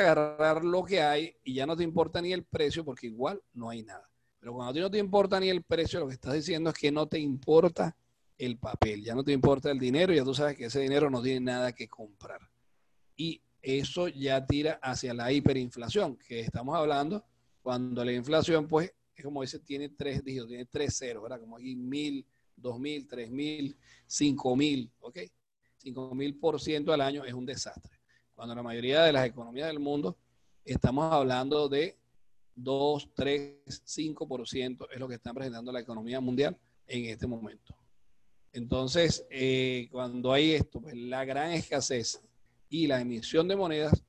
agarrar lo que hay y ya no te importa ni el precio porque igual no hay nada. Pero cuando a ti no te importa ni el precio, lo que estás diciendo es que no te importa el papel, ya no te importa el dinero, ya tú sabes que ese dinero no tiene nada que comprar. Y eso ya tira hacia la hiperinflación, que estamos hablando cuando la inflación, pues, es como dice, tiene tres dígitos, tiene tres ceros, ¿verdad? Como aquí mil, dos mil, tres mil, cinco mil, ¿ok? Cinco mil por ciento al año es un desastre. Cuando la mayoría de las economías del mundo estamos hablando de 2, 3, 5% es lo que está presentando la economía mundial en este momento. Entonces, eh, cuando hay esto, pues la gran escasez y la emisión de monedas,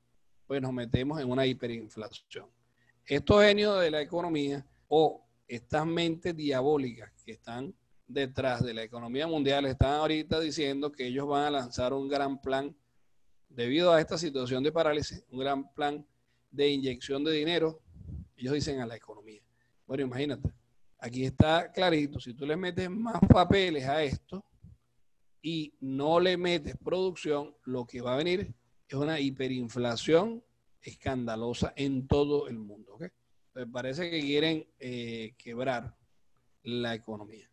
pues nos metemos en una hiperinflación. Estos genios de la economía o estas mentes diabólicas que están detrás de la economía mundial están ahorita diciendo que ellos van a lanzar un gran plan debido a esta situación de parálisis, un gran plan de inyección de dinero, ellos dicen a la economía. Bueno, imagínate, aquí está clarito, si tú le metes más papeles a esto y no le metes producción, lo que va a venir es una hiperinflación escandalosa en todo el mundo. ¿okay? parece que quieren eh, quebrar la economía.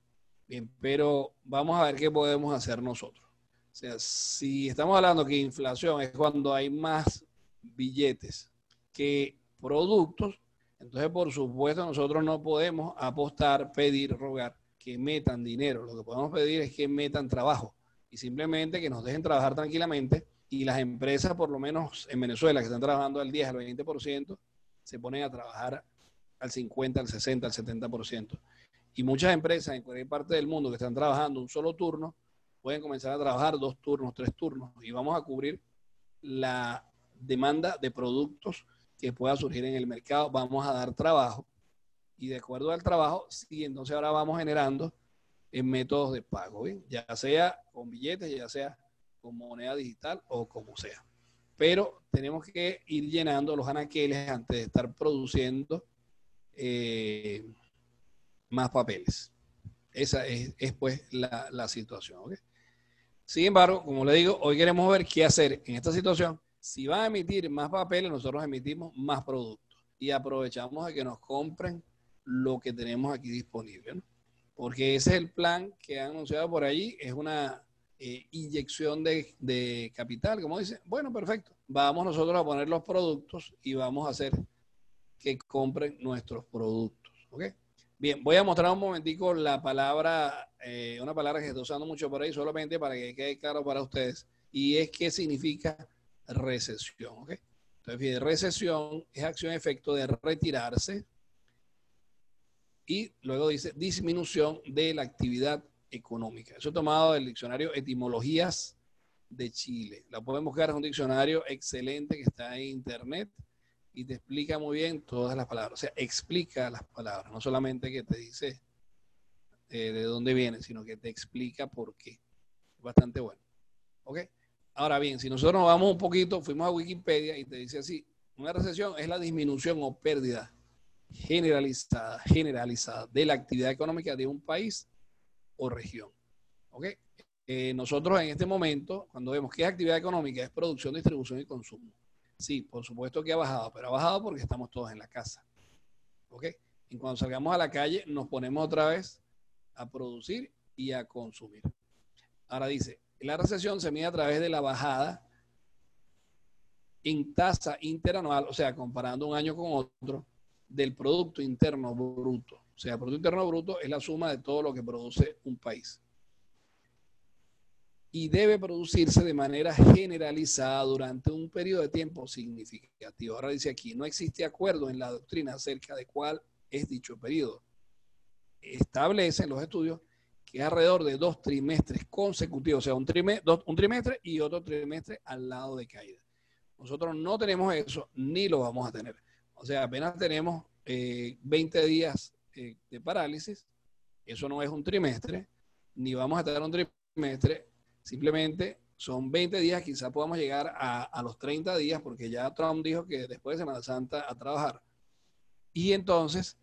Bien, pero vamos a ver qué podemos hacer nosotros. O sea, si estamos hablando que inflación es cuando hay más billetes que productos, entonces por supuesto nosotros no podemos apostar, pedir, rogar que metan dinero. Lo que podemos pedir es que metan trabajo y simplemente que nos dejen trabajar tranquilamente y las empresas, por lo menos en Venezuela, que están trabajando al 10, al 20%, se ponen a trabajar al 50, al 60, al 70%. Y muchas empresas en cualquier parte del mundo que están trabajando un solo turno, pueden comenzar a trabajar dos turnos, tres turnos, y vamos a cubrir la demanda de productos que pueda surgir en el mercado. Vamos a dar trabajo y de acuerdo al trabajo, sí, entonces ahora vamos generando en métodos de pago, ya sea con billetes, ya sea con moneda digital o como sea. Pero tenemos que ir llenando los anaqueles antes de estar produciendo eh, más papeles. Esa es, pues la, situación. Sin embargo, como le digo, hoy queremos ver qué hacer en esta situación. Si van a emitir más papeles, nosotros emitimos más productos y aprovechamos a que nos compren lo que tenemos aquí disponible. Porque ese es el plan que han anunciado por allí. Es una eh, inyección de, de, capital, como dice. Bueno, perfecto. Vamos nosotros a poner los productos y vamos a hacer que compren nuestros productos. ¿Ok? Bien, voy a mostrar un momentico la palabra, eh, una palabra que estoy usando mucho por ahí, solamente para que quede claro para ustedes, y es qué significa recesión. ¿ok? Entonces, recesión es acción-efecto de retirarse y luego dice disminución de la actividad económica. Eso he tomado del diccionario Etimologías de Chile. La pueden buscar, es un diccionario excelente que está en internet y te explica muy bien todas las palabras. O sea, explica las palabras, no solamente que te dice eh, de dónde viene, sino que te explica por qué. Es bastante bueno. ¿Ok? Ahora bien, si nosotros nos vamos un poquito, fuimos a Wikipedia y te dice así, una recesión es la disminución o pérdida generalizada, generalizada de la actividad económica de un país o región. ¿Ok? Eh, nosotros en este momento, cuando vemos qué es actividad económica, es producción, distribución y consumo. Sí, por supuesto que ha bajado, pero ha bajado porque estamos todos en la casa. ¿Ok? Y cuando salgamos a la calle, nos ponemos otra vez a producir y a consumir. Ahora dice, la recesión se mide a través de la bajada en tasa interanual, o sea, comparando un año con otro, del Producto Interno Bruto. O sea, el Producto Interno Bruto es la suma de todo lo que produce un país y debe producirse de manera generalizada durante un periodo de tiempo significativo. Ahora dice aquí, no existe acuerdo en la doctrina acerca de cuál es dicho periodo. Establecen los estudios que alrededor de dos trimestres consecutivos, o sea, un, un trimestre y otro trimestre al lado de caída. Nosotros no tenemos eso, ni lo vamos a tener. O sea, apenas tenemos 20 eh, días eh, de parálisis, eso no es un trimestre, ni vamos a tener un trimestre, Simplemente son 20 días, quizá podamos llegar a, los 30 días, porque ya Trump dijo que después de Semana Santa a trabajar. Y entonces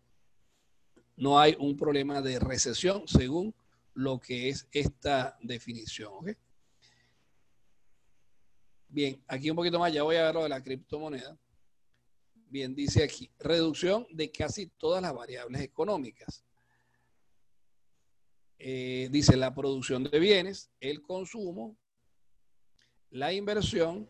no hay un problema de recesión según lo que es esta definición. Bien, aquí un poquito más, ya voy a ver lo de la criptomoneda. Bien, dice aquí, reducción de casi todas las variables económicas. Eh, dice la producción de bienes, el consumo, la inversión,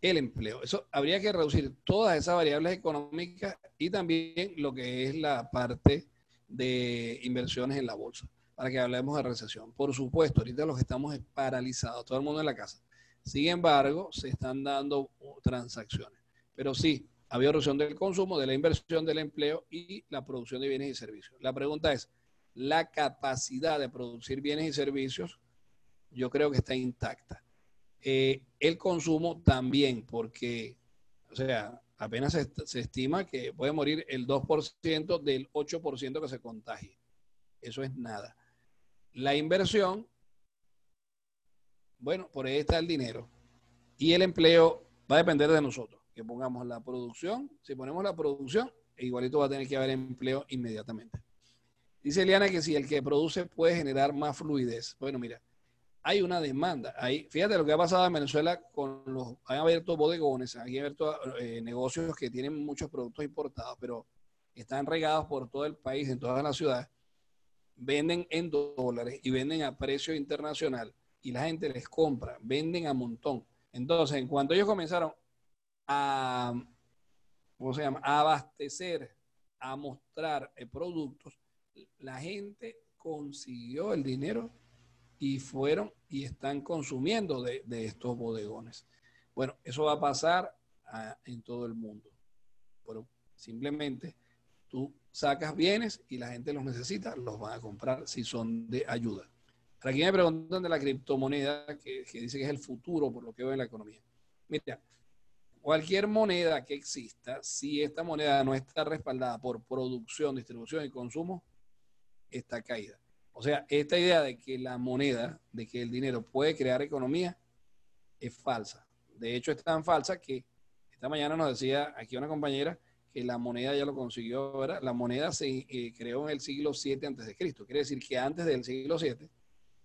el empleo. Eso habría que reducir todas esas variables económicas y también lo que es la parte de inversiones en la bolsa, para que hablemos de recesión. Por supuesto, ahorita los estamos paralizados, todo el mundo en la casa. Sin embargo, se están dando transacciones. Pero sí, había reducción del consumo, de la inversión, del empleo y la producción de bienes y servicios. La pregunta es, ¿la capacidad de producir bienes y servicios? Yo creo que está intacta. Eh, el consumo también, porque, o sea, apenas se, estima que puede morir el 2% del 8% que se contagie. Eso es nada. La inversión, bueno, por ahí está el dinero. Y el empleo va a depender de nosotros, que pongamos la producción. Si ponemos la producción, igualito va a tener que haber empleo inmediatamente. Dice Eliana que si el que produce puede generar más fluidez. Bueno, mira, hay una demanda. Ahí, fíjate lo que ha pasado en Venezuela con los, han abierto bodegones, han abierto eh, negocios que tienen muchos productos importados, pero están regados por todo el país, en todas las ciudades, venden en dólares y venden a precio internacional y la gente les compra, venden a montón. Entonces, en cuanto ellos comenzaron a, ¿cómo se llama? A abastecer, a mostrar eh, productos, la gente consiguió el dinero y fueron y están consumiendo de, estos bodegones. Bueno, eso va a pasar ah, en todo el mundo. Pero simplemente tú sacas bienes y la gente los necesita, los van a comprar si son de ayuda. Para quien me preguntan de la criptomoneda, que, que dice que es el futuro por lo que veo en la economía. Mira, cualquier moneda que exista, si esta moneda no está respaldada por producción, distribución y consumo, está caída. O sea, esta idea de que la moneda, de que el dinero puede crear economía, es falsa. De hecho, es tan falsa que esta mañana nos decía aquí una compañera que la moneda ya lo consiguió, ¿verdad? La moneda se eh, creó en el siglo 7 antes de Cristo. Quiere decir que antes del siglo 7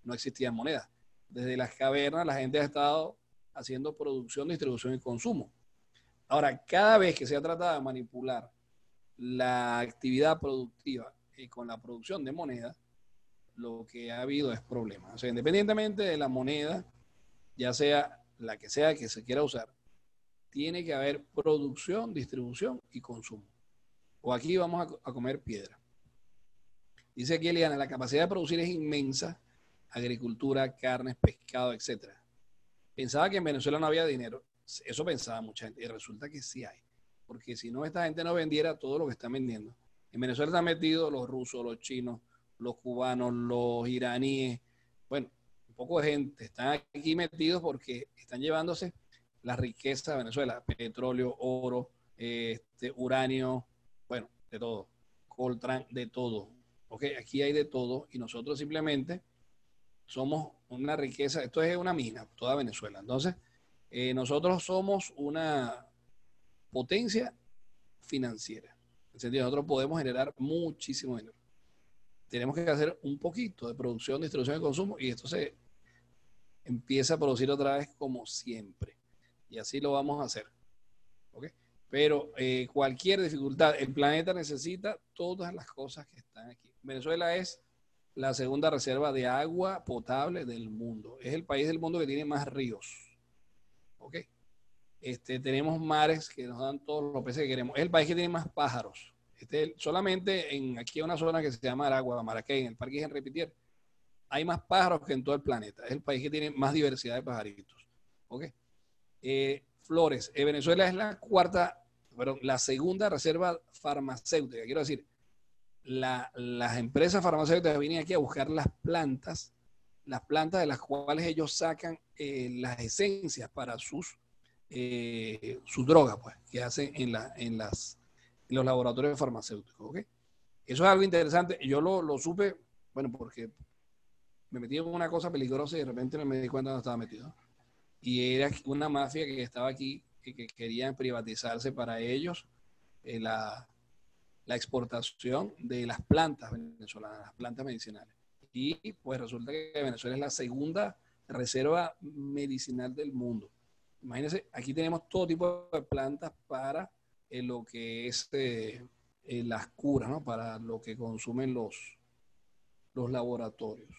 no existían monedas. Desde las cavernas la gente ha estado haciendo producción, distribución y consumo. Ahora, cada vez que se ha tratado de manipular la actividad productiva y con la producción de moneda, lo que ha habido es problema. O sea, independientemente de la moneda, ya sea la que sea que se quiera usar, tiene que haber producción, distribución y consumo. O aquí vamos a, comer piedra. Dice aquí Eliana, la capacidad de producir es inmensa, agricultura, carnes, pescado, etc. Pensaba que en Venezuela no había dinero. Eso pensaba mucha gente. Y resulta que sí hay. Porque si no, esta gente no vendiera todo lo que está vendiendo. En Venezuela están metidos los rusos, los chinos, los cubanos, los iraníes, bueno, un poco de gente están aquí metidos porque están llevándose la riqueza de Venezuela, petróleo, oro, este, uranio, bueno, de todo, coltran, de todo. Ok, aquí hay de todo y nosotros simplemente somos una riqueza, esto es una mina, toda Venezuela. Entonces, eh, nosotros somos una potencia financiera. Sentido, nosotros podemos generar muchísimo dinero tenemos que hacer un poquito de producción, distribución y consumo y esto se empieza a producir otra vez como siempre. Y así lo vamos a hacer. Pero eh, cualquier dificultad, el planeta necesita todas las cosas que están aquí. Venezuela es la segunda reserva de agua potable del mundo. Es el país del mundo que tiene más ríos. ¿Ok? Este, tenemos mares que nos dan todos los peces que queremos. Es el país que tiene más pájaros. Este, solamente en aquí hay una zona que se llama Aragua, Maracay, en el Parque Henry Pitier, hay más pájaros que en todo el planeta. Es el país que tiene más diversidad de pajaritos. ¿Ok? Eh, flores. Eh, Venezuela es la cuarta, perdón, la segunda reserva farmacéutica. Quiero decir, las empresas farmacéuticas vienen aquí a buscar las plantas, las plantas de las cuales ellos sacan eh, las esencias para sus, sus drogas, pues, que hacen en, la, en las los laboratorios farmacéuticos. ¿ok? Eso es algo interesante. Yo lo, lo, supe, bueno, porque me metí en una cosa peligrosa y de repente me di cuenta de estaba metido. Y era una mafia que estaba aquí, que, que querían privatizarse para ellos eh, la, la exportación de las plantas venezolanas, las plantas medicinales. Y pues resulta que Venezuela es la segunda reserva medicinal del mundo. Imagínense, aquí tenemos todo tipo de plantas para en lo que es eh, las curas, ¿no? Para lo que consumen los, los laboratorios,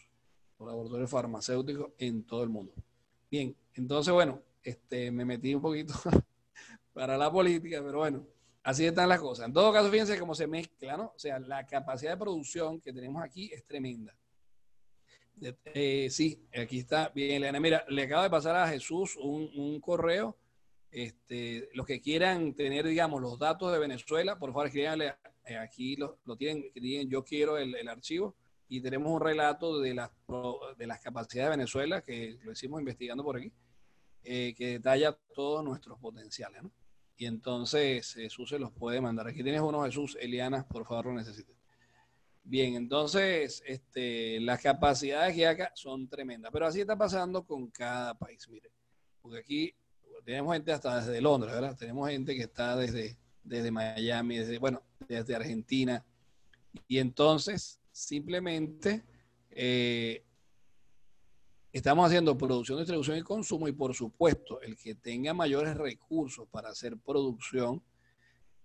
los laboratorios farmacéuticos en todo el mundo. Bien, entonces, bueno, este, me metí un poquito para la política, pero bueno, así están las cosas. En todo caso, fíjense cómo se mezcla, ¿no? O sea, la capacidad de producción que tenemos aquí es tremenda. Eh, sí, aquí está. Bien, Elena, mira, le acaba de pasar a Jesús un, correo. Este, los que quieran tener, digamos, los datos de Venezuela, por favor, escríbanle eh, aquí, lo, tienen, yo quiero el, el, archivo y tenemos un relato de las, de las capacidades de Venezuela, que lo hicimos investigando por aquí, eh, que detalla todos nuestros potenciales, ¿no? Y entonces Jesús se los puede mandar. Aquí tienes uno, Jesús, Eliana, por favor, lo necesites. Bien, entonces este, las capacidades que hay acá son tremendas, pero así está pasando con cada país, mire, porque aquí tenemos gente hasta desde Londres, ¿verdad? Tenemos gente que está desde, desde Miami, desde, bueno, desde Argentina, y entonces simplemente eh, estamos haciendo producción, distribución y consumo, y por supuesto, el que tenga mayores recursos para hacer producción,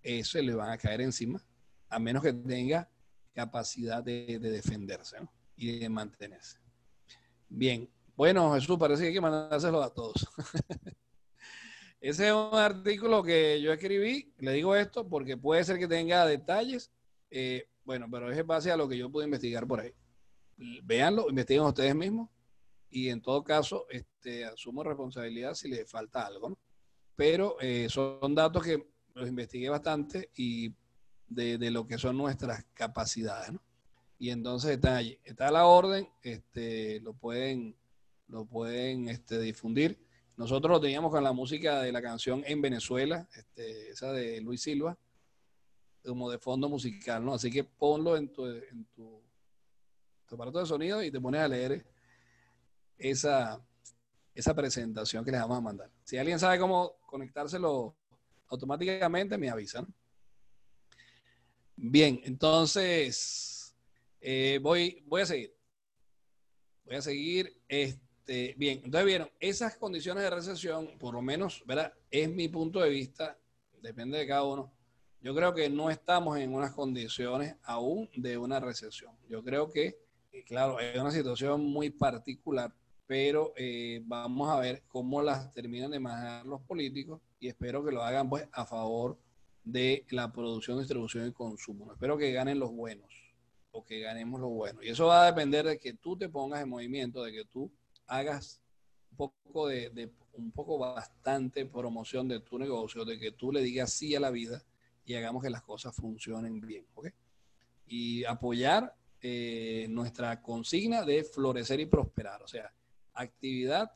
eso le van a caer encima, a menos que tenga capacidad de, defenderse y de mantenerse. Bien, bueno, Jesús, parece que hay que mandárselo a todos. Ese es un artículo que yo escribí, le digo esto porque puede ser que tenga detalles, eh, bueno, pero es base a lo que yo pude investigar por ahí. Véanlo, investiguen ustedes mismos y en todo caso este, asumo responsabilidad si le falta algo, ¿no? Pero eh, son datos que los investigué bastante y de, lo que son nuestras capacidades. Y entonces está allí, está la orden, este, lo pueden, lo pueden este, difundir. Nosotros lo teníamos con la música de la canción en Venezuela, este, esa de Luis Silva, como de fondo musical, ¿no? Así que ponlo en tu, en tu, tu aparato de sonido y te pones a leer esa, esa presentación que les vamos a mandar. Si alguien sabe cómo conectárselo automáticamente, me avisan. Bien, entonces eh, voy, voy a seguir. Voy a seguir. Este, bien, entonces vieron, esas condiciones de recesión, por lo menos, ¿verdad? Es mi punto de vista, depende de cada uno. Yo creo que no estamos en unas condiciones aún de una recesión. Yo creo que, claro, es una situación muy particular, pero eh, vamos a ver cómo las terminan de manejar los políticos y espero que lo hagan pues a favor de la producción, distribución y consumo. espero que ganen los buenos o que ganemos los buenos. Y eso va a depender de que tú te pongas en movimiento, de que tú hagas un poco de, un poco bastante promoción de tu negocio, de que tú le digas sí a la vida y hagamos que las cosas funcionen bien. Y apoyar eh, nuestra consigna de florecer y prosperar, o sea, actividad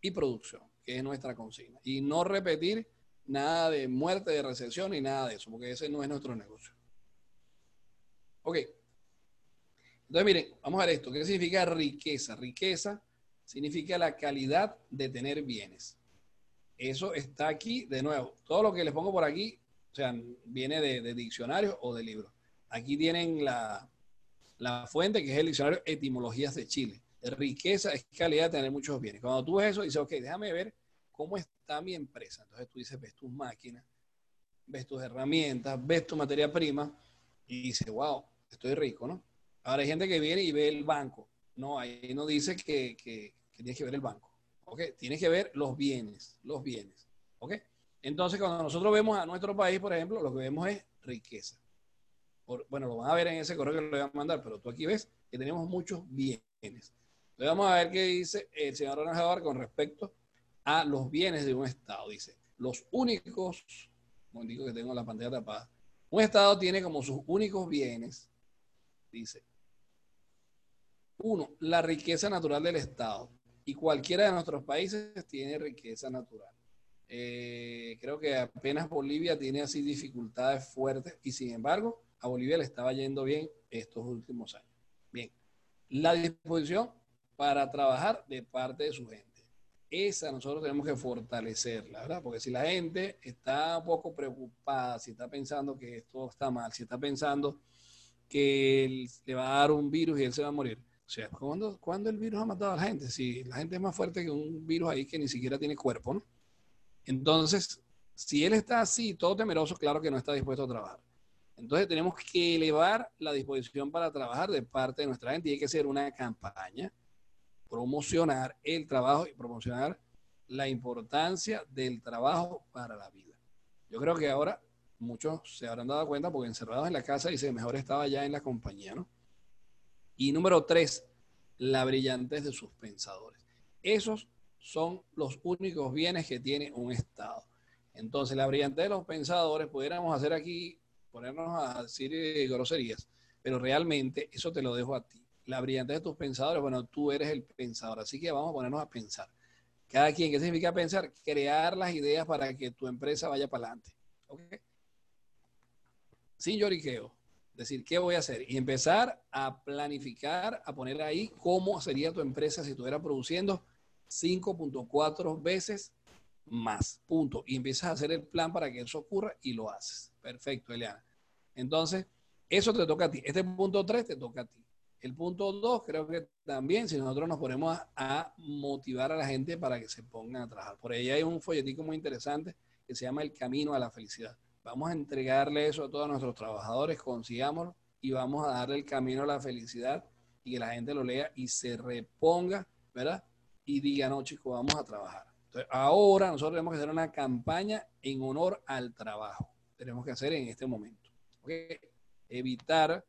y producción, que es nuestra consigna. Y no repetir Nada de muerte, de recesión ni nada de eso, porque ese no es nuestro negocio. Ok. Entonces, miren, vamos a ver esto. ¿Qué significa riqueza? Riqueza significa la calidad de tener bienes. Eso está aquí, de nuevo. Todo lo que les pongo por aquí, o sea, viene de, de diccionario o de libro. Aquí tienen la, la fuente, que es el diccionario Etimologías de Chile. Riqueza es calidad de tener muchos bienes. Cuando tú ves eso, dices, ok, déjame ver cómo está mi empresa. Entonces tú dices, ves tus máquinas, ves tus herramientas, ves tu materia prima y dices, wow, estoy rico, ¿no? Ahora hay gente que viene y ve el banco. No, ahí no dice que, que, tienes que ver el banco. ¿Ok? Tienes que ver los bienes, los bienes. ¿Ok? Entonces, cuando nosotros vemos a nuestro país, por ejemplo, lo que vemos es riqueza. bueno, lo van a ver en ese correo que le voy a mandar, pero tú aquí ves que tenemos muchos bienes. Entonces, vamos a ver qué dice el señor Ronald con respecto a los bienes de un Estado. Dice, los únicos, como digo que tengo la pantalla tapada, un Estado tiene como sus únicos bienes, dice, uno, la riqueza natural del Estado. Y cualquiera de nuestros países tiene riqueza natural. Eh, creo que apenas Bolivia tiene así dificultades fuertes y sin embargo a Bolivia le estaba yendo bien estos últimos años. Bien, la disposición para trabajar de parte de su gente esa nosotros tenemos que fortalecerla, ¿verdad? Porque si la gente está un poco preocupada, si está pensando que esto está mal, si está pensando que le va a dar un virus y él se va a morir. O sea, ¿cuándo, ¿cuándo, el virus ha matado a la gente? Si la gente es más fuerte que un virus ahí que ni siquiera tiene cuerpo, ¿no? Entonces, Si él está así, todo temeroso, claro que no está dispuesto a trabajar. Entonces tenemos que elevar la disposición para trabajar de parte de nuestra gente y hay que hacer una campaña, promocionar el trabajo y promocionar la importancia del trabajo para la vida. Yo creo que ahora muchos se habrán dado cuenta porque encerrados en la casa dice mejor estaba ya en la compañía, ¿no? Y número tres, la brillantez de sus pensadores. Esos son los únicos bienes que tiene un Estado. Entonces, la brillantez de los pensadores, pudiéramos hacer aquí, ponernos a decir eh, groserías, pero realmente eso te lo dejo a ti. La brillantez de tus pensadores, bueno, tú eres el pensador, así que vamos a ponernos a pensar. Cada quien, ¿qué significa pensar? Crear las ideas para que tu empresa vaya para adelante. Sin lloriqueo. Decir, ¿qué voy a hacer? Y empezar a planificar, a poner ahí cómo sería tu empresa si estuviera produciendo 5.4 veces más. Punto. Y empiezas a hacer el plan para que eso ocurra y lo haces. Perfecto, Eliana. Entonces, eso te toca a ti. Este punto 3 te toca a ti. El punto 2 creo que también, si nosotros nos ponemos a, motivar a la gente para que se pongan a trabajar. Por ahí hay un folletico muy interesante que se llama El Camino a la Felicidad. Vamos a entregarle eso a todos nuestros trabajadores, consigámoslo y vamos a darle el camino a la felicidad y que la gente lo lea y se reponga, ¿verdad? y diga, no, chicos, vamos a trabajar. Entonces, ahora nosotros tenemos que hacer una campaña en honor al trabajo. Tenemos que hacer en este momento. Evitar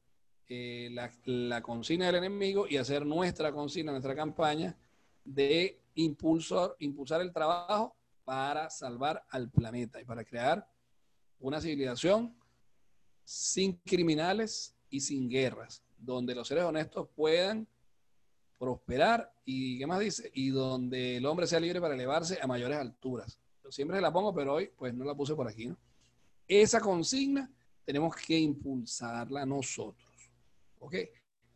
eh, la, consigna del enemigo y hacer nuestra consigna, nuestra campaña de impulsor, impulsar el trabajo para salvar al planeta y para crear una civilización sin criminales y sin guerras, donde los seres honestos puedan prosperar y, ¿qué más dice? Y donde el hombre sea libre para elevarse a mayores alturas. Yo siempre la pongo, pero hoy pues no la puse por aquí. Esa consigna tenemos que impulsarla nosotros, ¿ok?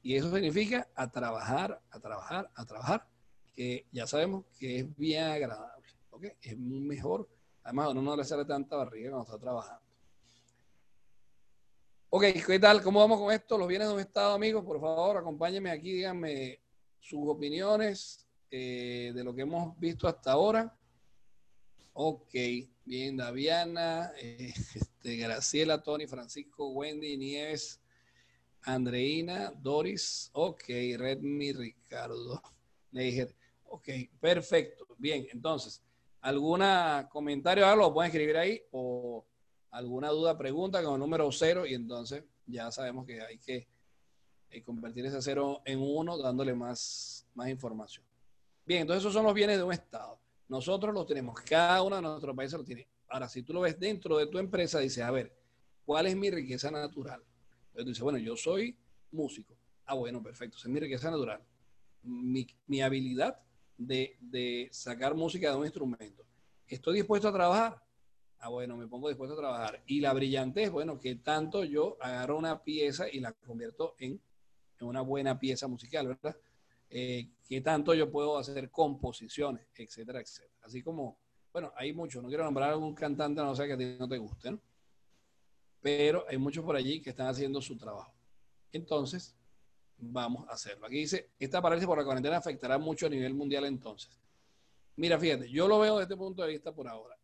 Y eso significa a trabajar, a trabajar, a trabajar, que ya sabemos que es bien agradable, ¿ok? Es mejor, además uno no le sale tanta barriga cuando está trabajando. Ok, ¿qué tal? ¿Cómo vamos con esto? Los bienes de un estado, amigos, por favor, acompáñenme aquí, díganme sus opiniones eh, de lo que hemos visto hasta ahora. Ok, bien, Daviana, este, Graciela, Tony, Francisco, Wendy, Nieves, Andreina, Doris, ok, Redmi, Ricardo, le dije, ok, perfecto, bien, entonces, ¿alguna comentario, algo lo pueden escribir ahí o alguna duda, pregunta con el número cero y entonces ya sabemos que hay que y convertir ese cero en uno dándole más, más información. Bien, entonces esos son los bienes de un Estado. Nosotros los tenemos, cada uno de nuestros países lo tiene. Ahora, si tú lo ves dentro de tu empresa, dices, a ver, ¿cuál es mi riqueza natural? Entonces bueno, yo soy músico. Ah, bueno, perfecto, es mi riqueza natural. Mi, mi habilidad de, de sacar música de un instrumento. ¿Estoy dispuesto a trabajar? Ah, bueno, me pongo dispuesto a trabajar. Y la brillantez, bueno, que tanto yo agarro una pieza y la convierto en una buena pieza musical, ¿verdad? Eh, ¿Qué tanto yo puedo hacer composiciones, etcétera, etcétera? Así como, bueno, hay muchos, no quiero nombrar a algún cantante, no sé que a ti no te guste, ¿no? Pero hay muchos por allí que están haciendo su trabajo. Entonces, vamos a hacerlo. Aquí dice, esta parálisis por la cuarentena afectará mucho a nivel mundial entonces. Mira, fíjate, yo lo veo desde este punto de vista por ahora.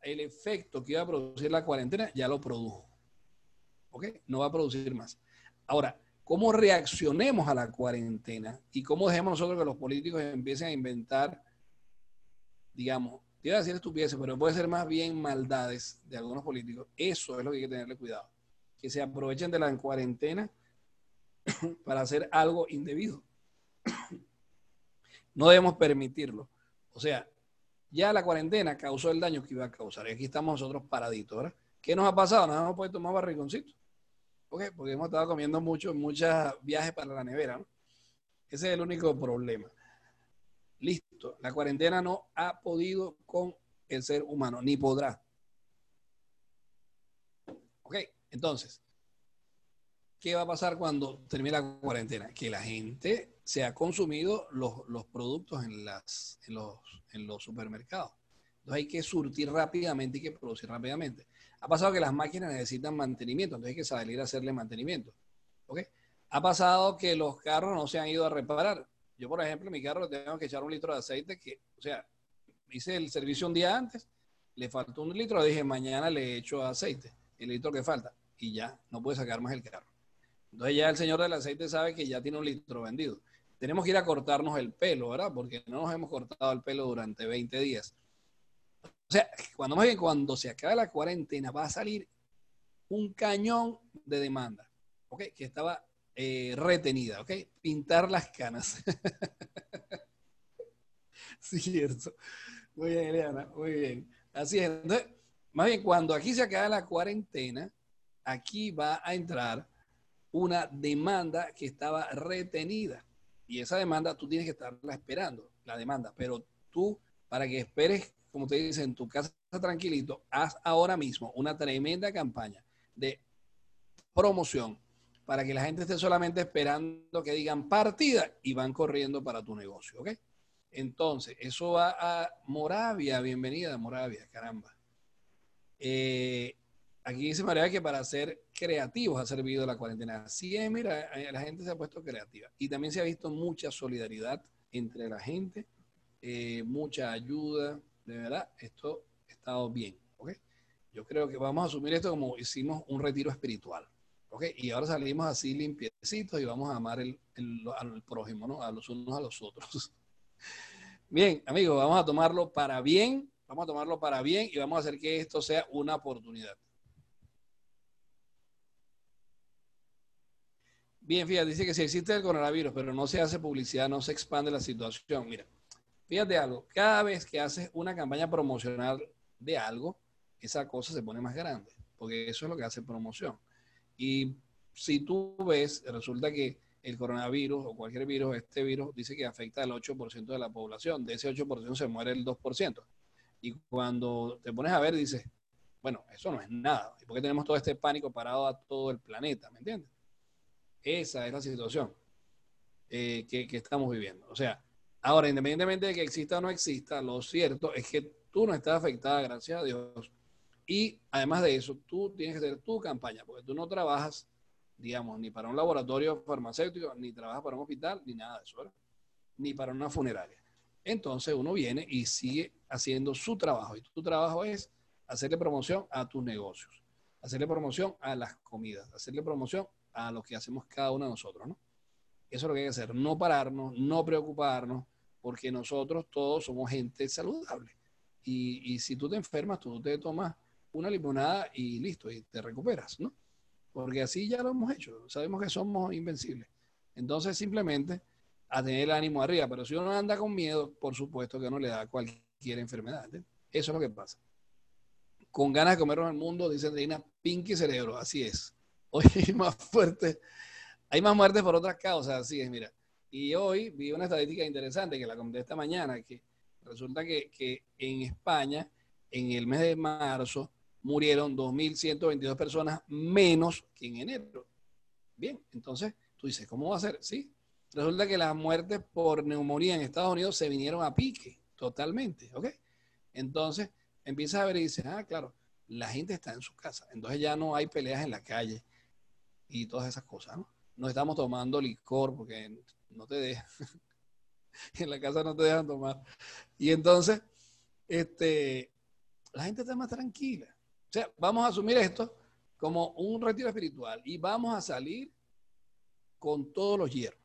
el efecto que iba a producir la cuarentena ya lo produjo. ¿Ok? No va a producir más. Ahora, cómo reaccionemos a la cuarentena y cómo dejemos nosotros que los políticos empiecen a inventar, digamos, te iba a decir estupideces, pero puede ser más bien maldades de algunos políticos. Eso es lo que hay que tenerle cuidado. Que se aprovechen de la cuarentena para hacer algo indebido. No debemos permitirlo. O sea, ya la cuarentena causó el daño que iba a causar. Y aquí estamos nosotros paraditos, ¿verdad? ¿Qué nos ha pasado? Nos hemos puesto más barrigoncitos porque hemos estado comiendo mucho, muchos viajes para la nevera. Ese es el único problema. Listo, la cuarentena no ha podido con el ser humano, ni podrá. Ok, entonces, ¿qué va a pasar cuando termine la cuarentena? Que la gente se ha consumido los, los productos en, las, en, los, en los supermercados. Entonces hay que surtir rápidamente y que producir rápidamente. Ha pasado que las máquinas necesitan mantenimiento, entonces hay que salir a hacerle mantenimiento. ¿Ok? Ha pasado que los carros no se han ido a reparar. Yo, por ejemplo, mi carro tengo que echar un litro de aceite que, o sea, hice el servicio un día antes le faltó un litro, dije, mañana le echo aceite, el litro que falta, y ya, no puede sacar más el carro. Entonces ya el señor del aceite sabe que ya tiene un litro vendido. Tenemos que ir a cortarnos el pelo, ¿verdad? Porque no nos hemos cortado el pelo durante 20 días. O sea, cuando más bien cuando se acabe la cuarentena va a salir un cañón de demanda, ¿ok? Que estaba eh, retenida, ¿ok? Pintar las canas. Cierto. Muy bien, Eliana, muy bien. Así es. Entonces, más bien, cuando aquí se acabe la cuarentena, aquí va a entrar una demanda que estaba retenida. Y esa demanda tú tienes que estarla esperando, la demanda. Pero tú, para que esperes, como te dice, en tu casa tranquilito, haz ahora mismo una tremenda campaña de promoción para que la gente esté solamente esperando que digan partida y van corriendo para tu negocio, ¿ok? Entonces, eso va a Moravia, bienvenida Moravia, caramba. Eh, aquí dice María que para ser creativos ha servido la cuarentena. Sí, eh, mira, eh, la gente se ha puesto creativa y también se ha visto mucha solidaridad entre la gente, mucha ayuda, de verdad, esto ha estado bien, ¿ok? Yo creo que vamos a asumir esto como hicimos un retiro espiritual. ¿Ok? Y ahora salimos así limpiecitos y vamos a amar el, al prójimo, ¿no? A los unos a los otros. Bien, amigos, vamos a tomarlo para bien, vamos a tomarlo para bien y vamos a hacer que esto sea una oportunidad. Bien, fíjate, dice que si existe el coronavirus, pero no se hace publicidad, no se expande la situación. Mira, fíjate algo, cada vez que haces una campaña promocional de algo, esa cosa se pone más grande, porque eso es lo que hace promoción. Y si tú ves, resulta que el coronavirus o cualquier virus, este virus dice que afecta al 8% de la población. De ese 8% se muere el 2%. Y cuando te pones a ver, dices, bueno, eso no es nada. ¿Y por qué tenemos todo este pánico parado a todo el planeta? ¿Me entiendes? Esa es la situación eh, que, que estamos viviendo. O sea, ahora, independientemente de que exista o no exista, lo cierto es que tú no estás afectada, gracias a Dios. Y además de eso, tú tienes que hacer tu campaña, porque tú no trabajas digamos, ni para un laboratorio farmacéutico, ni trabaja para un hospital, ni nada de eso. Ni para una funeraria. Entonces uno viene y sigue haciendo su trabajo. Y tu trabajo es hacerle promoción a tus negocios, hacerle promoción a las comidas, hacerle promoción a lo que hacemos cada uno de nosotros, ¿no? Eso es lo que hay que hacer, no pararnos, no preocuparnos, porque nosotros todos somos gente saludable. Y, y si tú te enfermas, tú te tomas una limonada y listo, y te recuperas, ¿no? porque así ya lo hemos hecho, sabemos que somos invencibles. Entonces simplemente a tener el ánimo arriba, pero si uno anda con miedo, por supuesto que no le da cualquier enfermedad. Eso es lo que pasa. Con ganas de comernos el mundo, dice Andreina, pinky cerebro, así es. Hoy hay más fuerte, hay más muertes por otras causas, así es, mira. Y hoy vi una estadística interesante que la comenté esta mañana, que resulta que, que en España, en el mes de marzo, murieron 2.122 personas menos que en enero. Bien, entonces tú dices, ¿cómo va a ser? Sí, resulta que las muertes por neumonía en Estados Unidos se vinieron a pique totalmente, ¿ok? Entonces empiezas a ver y dices, ah, claro, la gente está en su casa, entonces ya no hay peleas en la calle y todas esas cosas, ¿no? No estamos tomando licor porque no te dejan, en la casa no te dejan tomar. Y entonces, este, la gente está más tranquila. Sea, vamos a asumir esto como un retiro espiritual y vamos a salir con todos los hierros.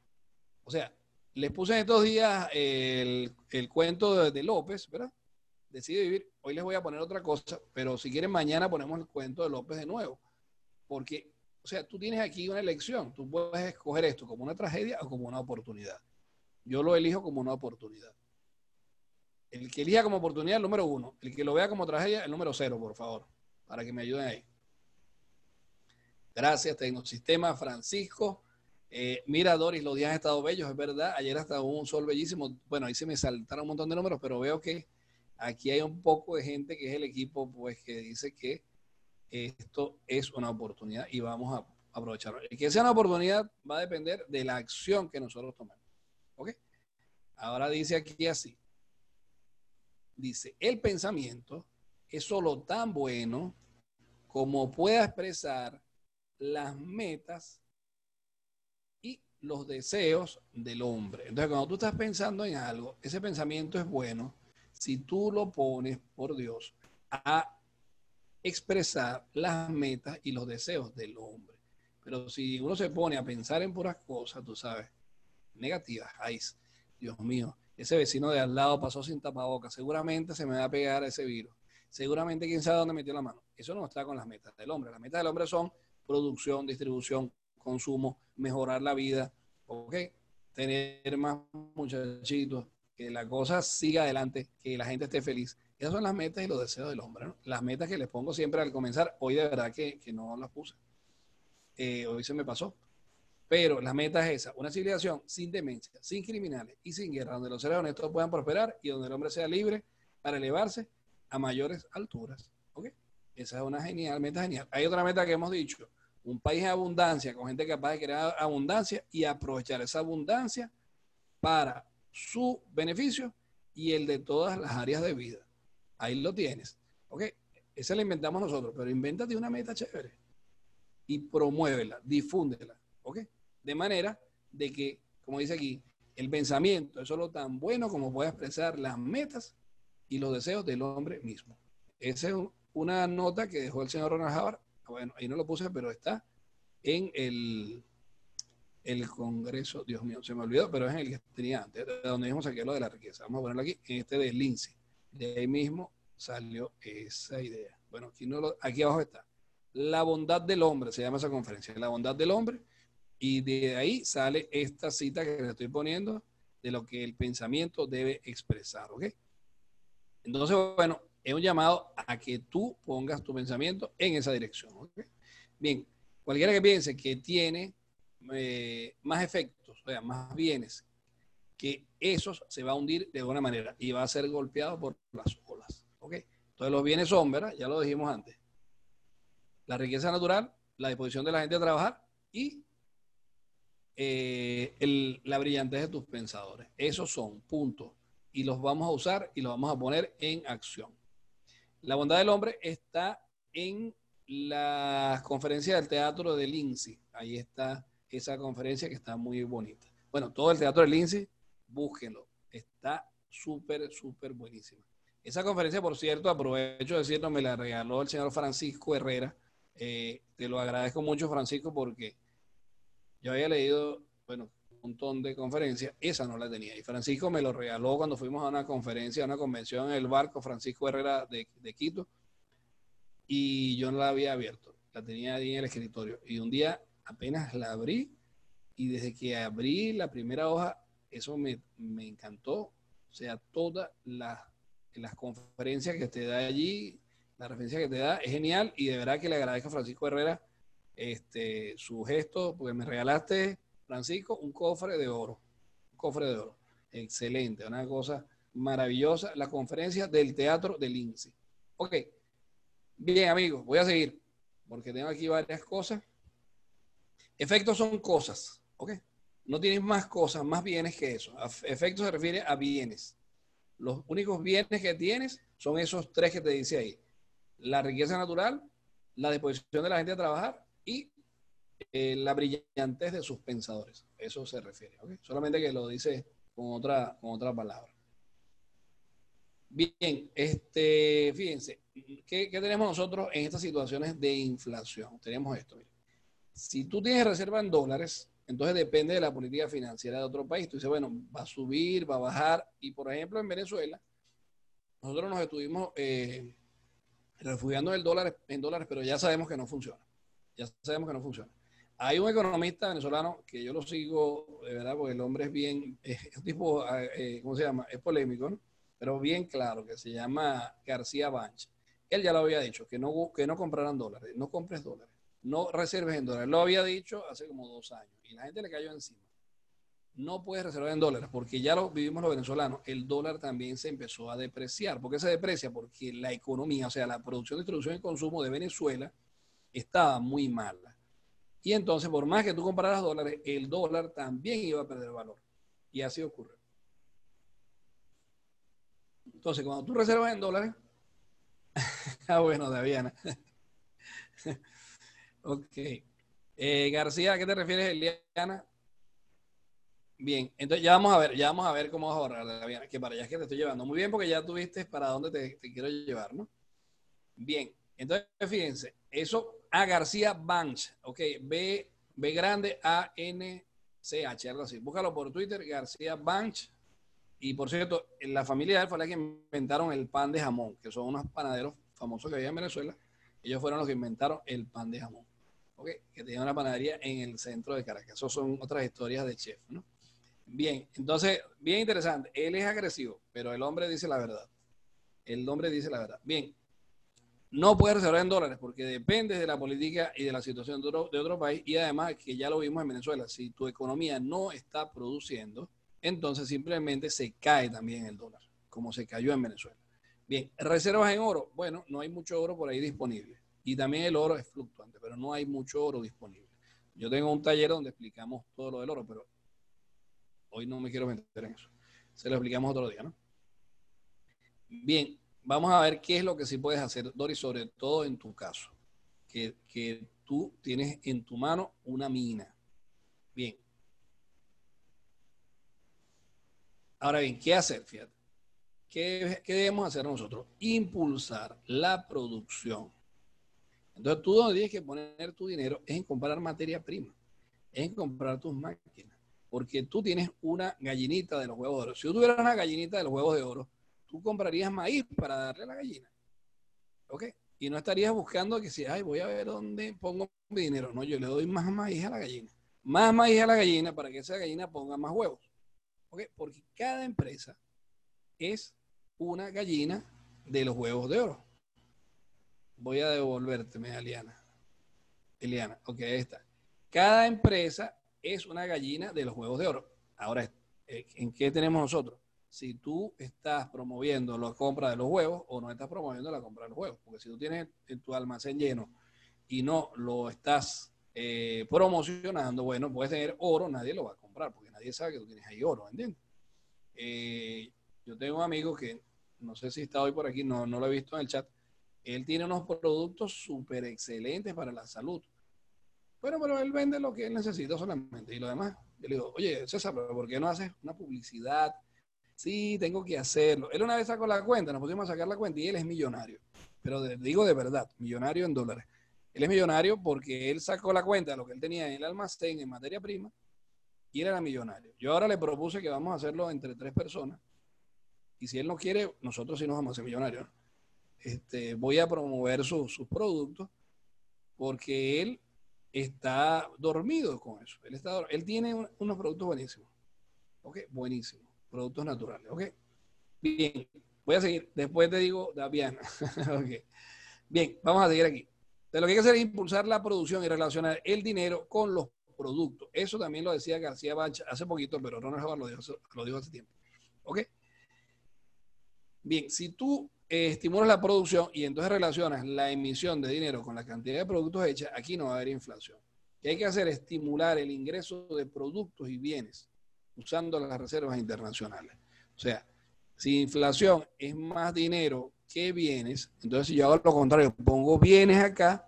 O sea, les puse en estos días el, cuento de, López, ¿verdad? Decide vivir. Hoy les voy a poner otra cosa, pero si quieren mañana ponemos el cuento de López de nuevo. Porque, o sea, tú tienes aquí una elección. Tú puedes escoger esto como una tragedia o como una oportunidad. Yo lo elijo como una oportunidad. El que elija como oportunidad, el número uno. El que lo vea como tragedia, el número cero, por favor para que me ayuden ahí. Gracias, Tecnosistema, Francisco. Eh, mira, Doris, los días han estado bellos, es verdad. Ayer hasta un sol bellísimo. Bueno, ahí se me saltaron un montón de números, pero veo que aquí hay un poco de gente que es el equipo, pues, que dice que esto es una oportunidad y vamos a aprovecharlo. Y que sea una oportunidad va a depender de la acción que nosotros tomemos. ¿Ok? Ahora dice aquí así. Dice, el pensamiento es solo tan bueno como pueda expresar las metas y los deseos del hombre. Entonces, cuando tú estás pensando en algo, ese pensamiento es bueno si tú lo pones por Dios a expresar las metas y los deseos del hombre. Pero si uno se pone a pensar en puras cosas, tú sabes, negativas, ay, Dios mío, ese vecino de al lado pasó sin tapabocas, seguramente se me va a pegar ese virus. Seguramente quién sabe dónde metió la mano. Eso no está con las metas del hombre. Las metas del hombre son producción, distribución, consumo, mejorar la vida, ¿ok? Tener más muchachitos, que la cosa siga adelante, que la gente esté feliz. Esas son las metas y los deseos del hombre, ¿no? Las metas que les pongo siempre al comenzar. Hoy de verdad que, no las puse. Eh, hoy se me pasó. Pero la meta es esa, una civilización sin demencia, sin criminales y sin guerra, donde los seres honestos puedan prosperar y donde el hombre sea libre para elevarse a mayores alturas. ¿Ok? Esa es una genial meta genial. Hay otra meta que hemos dicho, un país en abundancia, con gente capaz de crear abundancia y aprovechar esa abundancia para su beneficio y el de todas las áreas de vida. Ahí lo tienes. ¿Ok? Esa la inventamos nosotros, pero invéntate una meta chévere y promuévela, difúndela. ¿Ok? De manera de que, como dice aquí, el pensamiento es solo tan bueno como puede expresar las metas y los deseos del hombre mismo. Esa es una nota que dejó el señor Ronald Howard. Bueno, ahí no lo puse, pero está en el, el Congreso. Dios mío, se me olvidó, pero es en el que tenía antes, de donde mismo saqué lo de la riqueza. Vamos a ponerlo aquí, en este de Lindsay. De ahí mismo salió esa idea. Bueno, aquí, no aquí abajo está. La bondad del hombre, se llama esa conferencia. La bondad del hombre. Y de ahí sale esta cita que le estoy poniendo de lo que el pensamiento debe expresar. ¿Ok? Entonces, bueno, es un llamado a que tú pongas tu pensamiento en esa dirección. Bien, cualquiera que piense que tiene eh, más efectos, o sea, más bienes, que esos se va a hundir de alguna manera y va a ser golpeado por las olas. ¿ok? Entonces los bienes son, ¿verdad? Ya lo dijimos antes. La riqueza natural, la disposición de la gente a trabajar y eh, la brillantez de tus pensadores. Esos son puntos y los vamos a usar y los vamos a poner en acción. La bondad del hombre está en la conferencia del teatro de Lindsay. Ahí está esa conferencia que está muy bonita. Bueno, todo el teatro de Lindsay, búsquenlo. Está súper, súper buenísima. Esa conferencia, por cierto, aprovecho de decirlo, me la regaló el señor Francisco Herrera. Eh, te lo agradezco mucho, Francisco, porque yo había leído, bueno, montón de conferencias, esa no la tenía. Y Francisco me lo regaló cuando fuimos a una conferencia, a una convención en el barco, Francisco Herrera de, Quito, y yo no la había abierto, la tenía ahí en el escritorio. Y un día apenas la abrí, y desde que abrí la primera hoja, eso me, encantó. O sea, todas las, las conferencias que te da allí, la referencia que te da, es genial, y de verdad que le agradezco a Francisco Herrera este, su gesto, porque me regalaste Francisco, un cofre de oro. Un cofre de oro. Excelente, una cosa maravillosa. La conferencia del teatro del INSI. Ok. Bien, amigos, voy a seguir, porque tengo aquí varias cosas. Efectos son cosas, ¿ok? No tienes más cosas, más bienes que eso. Efectos se refiere a bienes. Los únicos bienes que tienes son esos tres que te dice ahí. La riqueza natural, la disposición de la gente a trabajar y eh, la brillantez de sus pensadores. Eso se refiere. Solamente que lo dice con otra, con otra palabra. Bien, este, fíjense, ¿qué, tenemos nosotros en estas situaciones de inflación? Tenemos esto. Si tú tienes reserva en dólares, entonces depende de la política financiera de otro país. Tú dices, bueno, va a subir, va a bajar. Y por ejemplo, en Venezuela, nosotros nos estuvimos eh, refugiando el dólar, en dólares, pero ya sabemos que no funciona. Ya sabemos que no funciona. Hay un economista venezolano que yo lo sigo, de verdad, porque el hombre es bien, es tipo, eh, ¿cómo se llama? Es polémico, ¿no? Pero bien claro, que se llama García Banch. Él ya lo había dicho, que no, que no compraran dólares, no compres dólares, no reserves en dólares. Lo había dicho hace como dos años y la gente le cayó encima. No puedes reservar en dólares porque ya lo vivimos los venezolanos. El dólar también se empezó a depreciar. ¿Por qué se deprecia? Porque la economía, o sea, la producción, distribución y consumo de Venezuela estaba muy mala. Y entonces, por más que tú compraras dólares, el dólar también iba a perder valor. Y así ocurre. Entonces, cuando tú reservas en dólares, ah, bueno, Daviana. ok. Eh, García, ¿a qué te refieres, Eliana? Bien, entonces ya vamos a ver, ya vamos a ver cómo vas a ahorrar, Daviana, que para allá es que te estoy llevando. Muy bien, porque ya tuviste para dónde te, te quiero llevar, ¿no? Bien, entonces fíjense, eso a García Banch, ok, B, B grande A N C H, algo así. Búscalo por Twitter, García Banch. Y por cierto, la familia de él fue la que inventaron el pan de jamón, que son unos panaderos famosos que había en Venezuela. Ellos fueron los que inventaron el pan de jamón, ok, que tenía una panadería en el centro de Caracas. Eso son otras historias de chef, ¿no? Bien, entonces, bien interesante. Él es agresivo, pero el hombre dice la verdad. El hombre dice la verdad. Bien, no puede reservar en dólares porque depende de la política y de la situación de otro, país y además que ya lo vimos en Venezuela, si tu economía no está produciendo, entonces simplemente se cae también el dólar, como se cayó en Venezuela. Bien, reservas en oro. Bueno, no hay mucho oro por ahí disponible. Y también el oro es fluctuante, pero no hay mucho oro disponible. Yo tengo un taller donde explicamos todo lo del oro, pero hoy no me quiero meter en eso. Se lo explicamos otro día, ¿no? Bien, vamos a ver qué es lo que sí puedes hacer, Doris, sobre todo en tu caso, que, tú tienes en tu mano una mina. Bien. Ahora bien, ¿qué hacer? Fíjate. ¿Qué, ¿Qué, debemos hacer nosotros? Impulsar la producción. Entonces, tú donde tienes que poner tu dinero es en comprar materia prima, es en comprar tus máquinas, porque tú tienes una gallinita de los huevos de oro. Si tú tuvieras una gallinita de los huevos de oro, tú comprarías maíz para darle a la gallina. ¿Ok? Y no estarías buscando que si, ay, voy a ver dónde pongo mi dinero. No, yo le doy más maíz a la gallina. Más maíz a la gallina para que esa gallina ponga más huevos. ¿Ok? Porque cada empresa es una gallina de los huevos de oro. Voy a devolverte, Eliana. Eliana, ok, ahí está. Cada empresa es una gallina de los huevos de oro. Ahora, eh, ¿en qué tenemos nosotros? Si tú estás promoviendo la compra de los huevos o no estás promoviendo la compra de los huevos. Porque si tú tienes en tu almacén lleno y no lo estás eh, promocionando, bueno, puedes tener oro, nadie lo va a comprar porque nadie sabe que tú tienes ahí oro, ¿entiendes? Eh, yo tengo un amigo que no sé si está hoy por aquí, no, no lo he visto en el chat. Él tiene unos productos súper excelentes para la salud. Bueno, pero él vende lo que él necesita solamente y lo demás. Yo le digo, oye, César, ¿por qué no haces una publicidad? Sí, tengo que hacerlo. Él una vez sacó la cuenta, nos pusimos a sacar la cuenta y él es millonario. Pero digo de verdad, millonario en dólares. Él es millonario porque él sacó la cuenta de lo que él tenía en el almacén en materia prima y él era millonario. Yo ahora le propuse que vamos a hacerlo entre tres personas y si él no quiere, nosotros sí nos vamos a hacer millonarios. Este, voy a promover sus productos porque él está dormido con eso. Él, está, él tiene unos productos buenísimos. Ok, buenísimos productos naturales. ¿Ok? Bien, voy a seguir. Después te digo, Daviana. ok. Bien, vamos a seguir aquí. De lo que hay que hacer es impulsar la producción y relacionar el dinero con los productos. Eso también lo decía García Bancha hace poquito, pero Ronald Howard lo dijo, lo dijo hace tiempo. ¿Ok? Bien, si tú eh, estimulas la producción y entonces relacionas la emisión de dinero con la cantidad de productos hechas, aquí no va a haber inflación. ¿Qué hay que hacer? Estimular el ingreso de productos y bienes usando las reservas internacionales. O sea, si inflación es más dinero que bienes, entonces si yo hago lo contrario, pongo bienes acá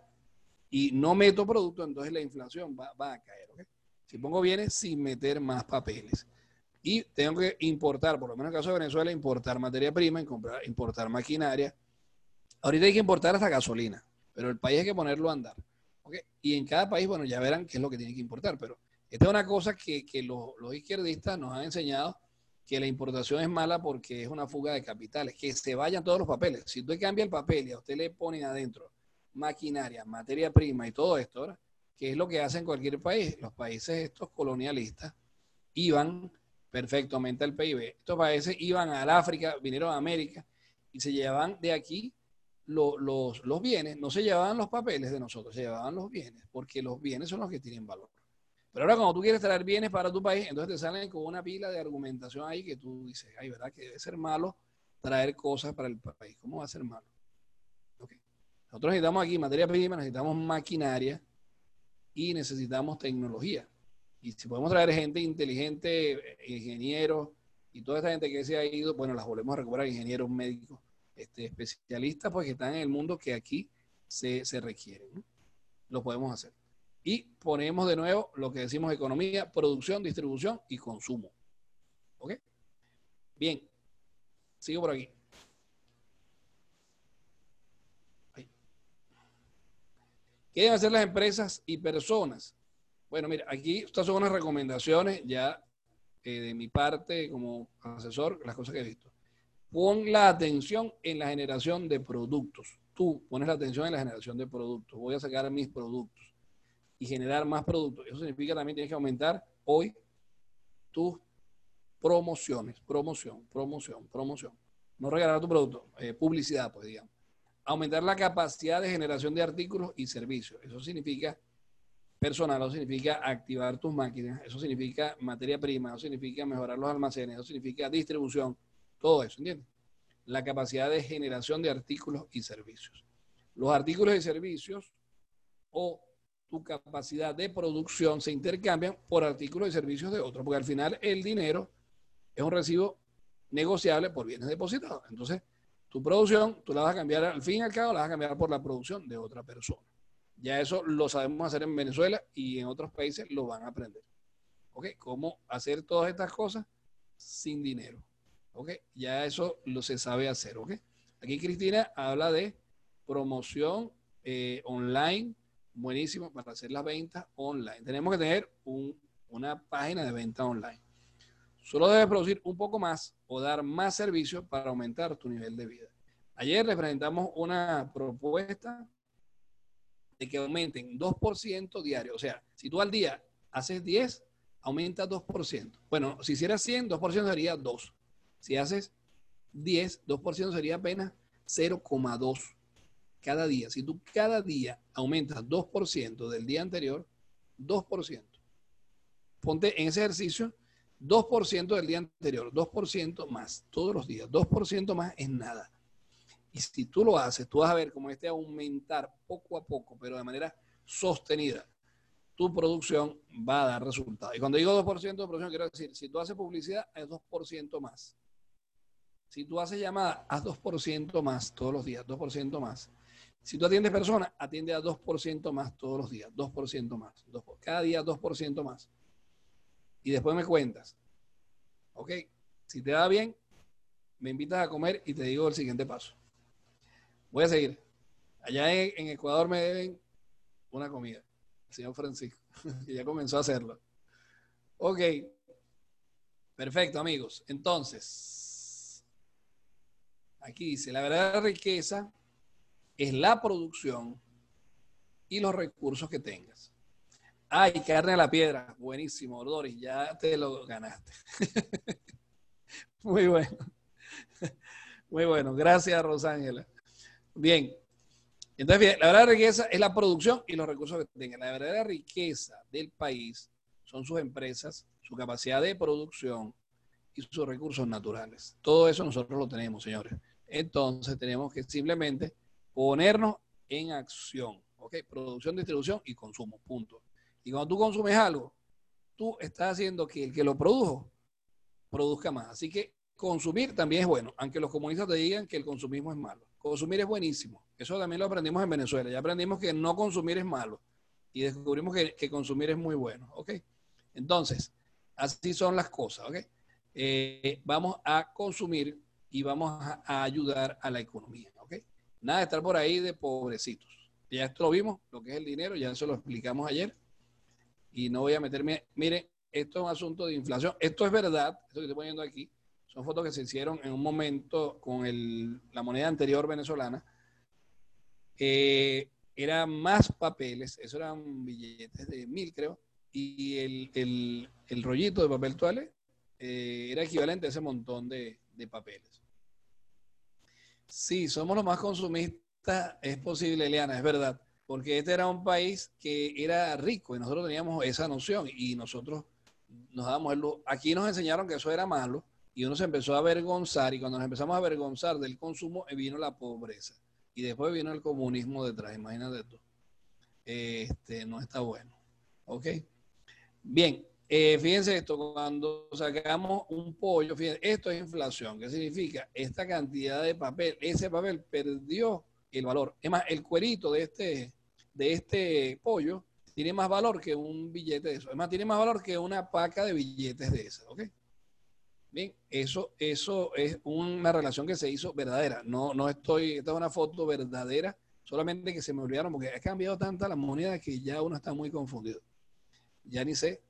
y no meto producto, entonces la inflación va, a caer. Si pongo bienes sin meter más papeles. Y tengo que importar, por lo menos en el caso de Venezuela, importar materia prima, importar maquinaria. Ahorita hay que importar hasta gasolina, pero el país hay que ponerlo a andar. Y en cada país, bueno, ya verán qué es lo que tiene que importar, pero esta es una cosa que, los, izquierdistas nos han enseñado que la importación es mala porque es una fuga de capitales, que se vayan todos los papeles. Si usted cambia el papel y a usted le ponen adentro maquinaria, materia prima y todo esto, que es lo que hace en cualquier país, los países estos colonialistas iban perfectamente al PIB. Estos países iban al África, vinieron a América y se llevaban de aquí los bienes, no se llevaban los papeles de nosotros, se llevaban los bienes, porque los bienes son los que tienen valor. Pero ahora cuando tú quieres traer bienes para tu país, entonces te salen con una pila de argumentación ahí que tú dices, ay, ¿verdad? Que debe ser malo traer cosas para el país. ¿Cómo va a ser malo? Nosotros necesitamos aquí materia prima, necesitamos maquinaria y necesitamos tecnología. Y si podemos traer gente inteligente, ingenieros y toda esta gente que se ha ido, bueno, las volvemos a recuperar, ingenieros médicos, este, especialistas, pues que están en el mundo que aquí se, se requieren. Lo podemos hacer. Y ponemos de nuevo lo que decimos economía, producción, distribución y consumo. ¿Ok? Bien. Sigo por aquí. ¿Qué deben hacer las empresas y personas? Bueno, mira, aquí estas son unas recomendaciones ya eh, de mi parte como asesor, las cosas que he visto. Pon la atención en la generación de productos. Tú pones la atención en la generación de productos. Voy a sacar mis productos y generar más productos. Eso significa también tienes que aumentar hoy tus promociones, promoción, promoción, promoción. No regalar tu producto, eh, publicidad, pues digamos. Aumentar la capacidad de generación de artículos y servicios. Eso significa personal, eso significa activar tus máquinas, eso significa materia prima, eso significa mejorar los almacenes, eso significa distribución, todo eso, ¿entiendes? La capacidad de generación de artículos y servicios. Los artículos y servicios o tu capacidad de producción se intercambian por artículos y servicios de otros, porque al final el dinero es un recibo negociable por bienes depositados. Entonces, tu producción, tú la vas a cambiar, al fin y al cabo, la vas a cambiar por la producción de otra persona. Ya eso lo sabemos hacer en Venezuela y en otros países lo van a aprender. ¿Ok? ¿Cómo hacer todas estas cosas sin dinero? ¿Ok? Ya eso lo se sabe hacer. ¿Ok? Aquí Cristina habla de promoción eh, online, buenísimo para hacer las ventas online. Tenemos que tener una página de venta online. Solo debes producir un poco más o dar más servicios para aumentar tu nivel de vida. Ayer les presentamos una propuesta de que aumenten 2% diario. O sea, si tú al día haces 10, aumenta 2%. Bueno, si hicieras 100, 2% sería 2. Si haces 10, 2% sería apenas 0,2 cada día. Si tú cada día aumentas 2% del día anterior, 2%. Ponte en ese ejercicio 2% del día anterior, 2% más todos los días. 2% más es nada. Y si tú lo haces, tú vas a ver cómo este aumentar poco a poco, pero de manera sostenida. Tu producción va a dar resultados. Y cuando digo 2% de producción, quiero decir, si tú haces publicidad, es 2% más. Si tú haces llamada, haz 2% más todos los días, 2% más. Si tú atiendes personas, atiende a 2% más todos los días, 2% más. cada día 2% más y después me cuentas. Ok, si te va bien, me invitas a comer y te digo el siguiente paso. Voy a seguir. Allá en, Ecuador me deben una comida, el señor Francisco, que ya comenzó a hacerlo. Ok, perfecto amigos. Entonces, aquí dice, la verdadera riqueza es la producción y los recursos que tengas. Ay, carne a la piedra. Buenísimo, Doris, ya te lo ganaste. Muy bueno. Muy bueno. Gracias, Rosángela. Bien. Entonces, la verdadera riqueza es la producción y los recursos que tengan. La verdadera riqueza del país son sus empresas, su capacidad de producción y sus recursos naturales. Todo eso nosotros lo tenemos, señores. Entonces, tenemos que simplemente ponernos en acción. ¿Ok? Producción, distribución y consumo. Punto. Y cuando tú consumes algo, tú estás haciendo que el que lo produjo produzca más. Así que consumir también es bueno, aunque los comunistas te digan que el consumismo es malo. Consumir es buenísimo. Eso también lo aprendimos en Venezuela. Ya aprendimos que no consumir es malo y descubrimos que, consumir es muy bueno. ¿Ok? Entonces, así son las cosas. ¿Ok? Eh, vamos a consumir y vamos a, ayudar a la economía. Nada de estar por ahí de pobrecitos. Ya esto lo vimos, lo que es el dinero, ya eso lo explicamos ayer y no voy a meterme. Mire, esto es un asunto de inflación. Esto es verdad, esto que estoy poniendo aquí, son fotos que se hicieron en un momento con la moneda anterior venezolana. eran más papeles, eso eran billetes de mil, creo, y el, rollito de papel toalé eh, era equivalente a ese montón de, de papeles. Sí, somos los más consumistas, es posible, Eliana, es verdad porque este era un país que era rico y nosotros teníamos esa noción y nosotros nos dábamos el Aquí nos enseñaron que eso era malo y uno se empezó a avergonzar y cuando nos empezamos a avergonzar del consumo eh, vino la pobreza y después vino el comunismo detrás, imagínate tú. Este, no está bueno. ¿Ok? Bien, eh, fíjense esto, cuando sacamos un pollo, fíjense, esto es inflación. ¿Qué significa? Esta cantidad de papel, ese papel perdió el valor. Es más, el cuerito de este, de este pollo tiene más valor que un billete de eso. Además, tiene más valor que una paca de billetes de esas, ¿ok? Bien, eso, eso es una relación que se hizo verdadera. No, no estoy, esta es una foto verdadera. Solamente que se me olvidaron porque ha cambiado tanta la moneda que ya uno está muy confundido. Ya ni sé,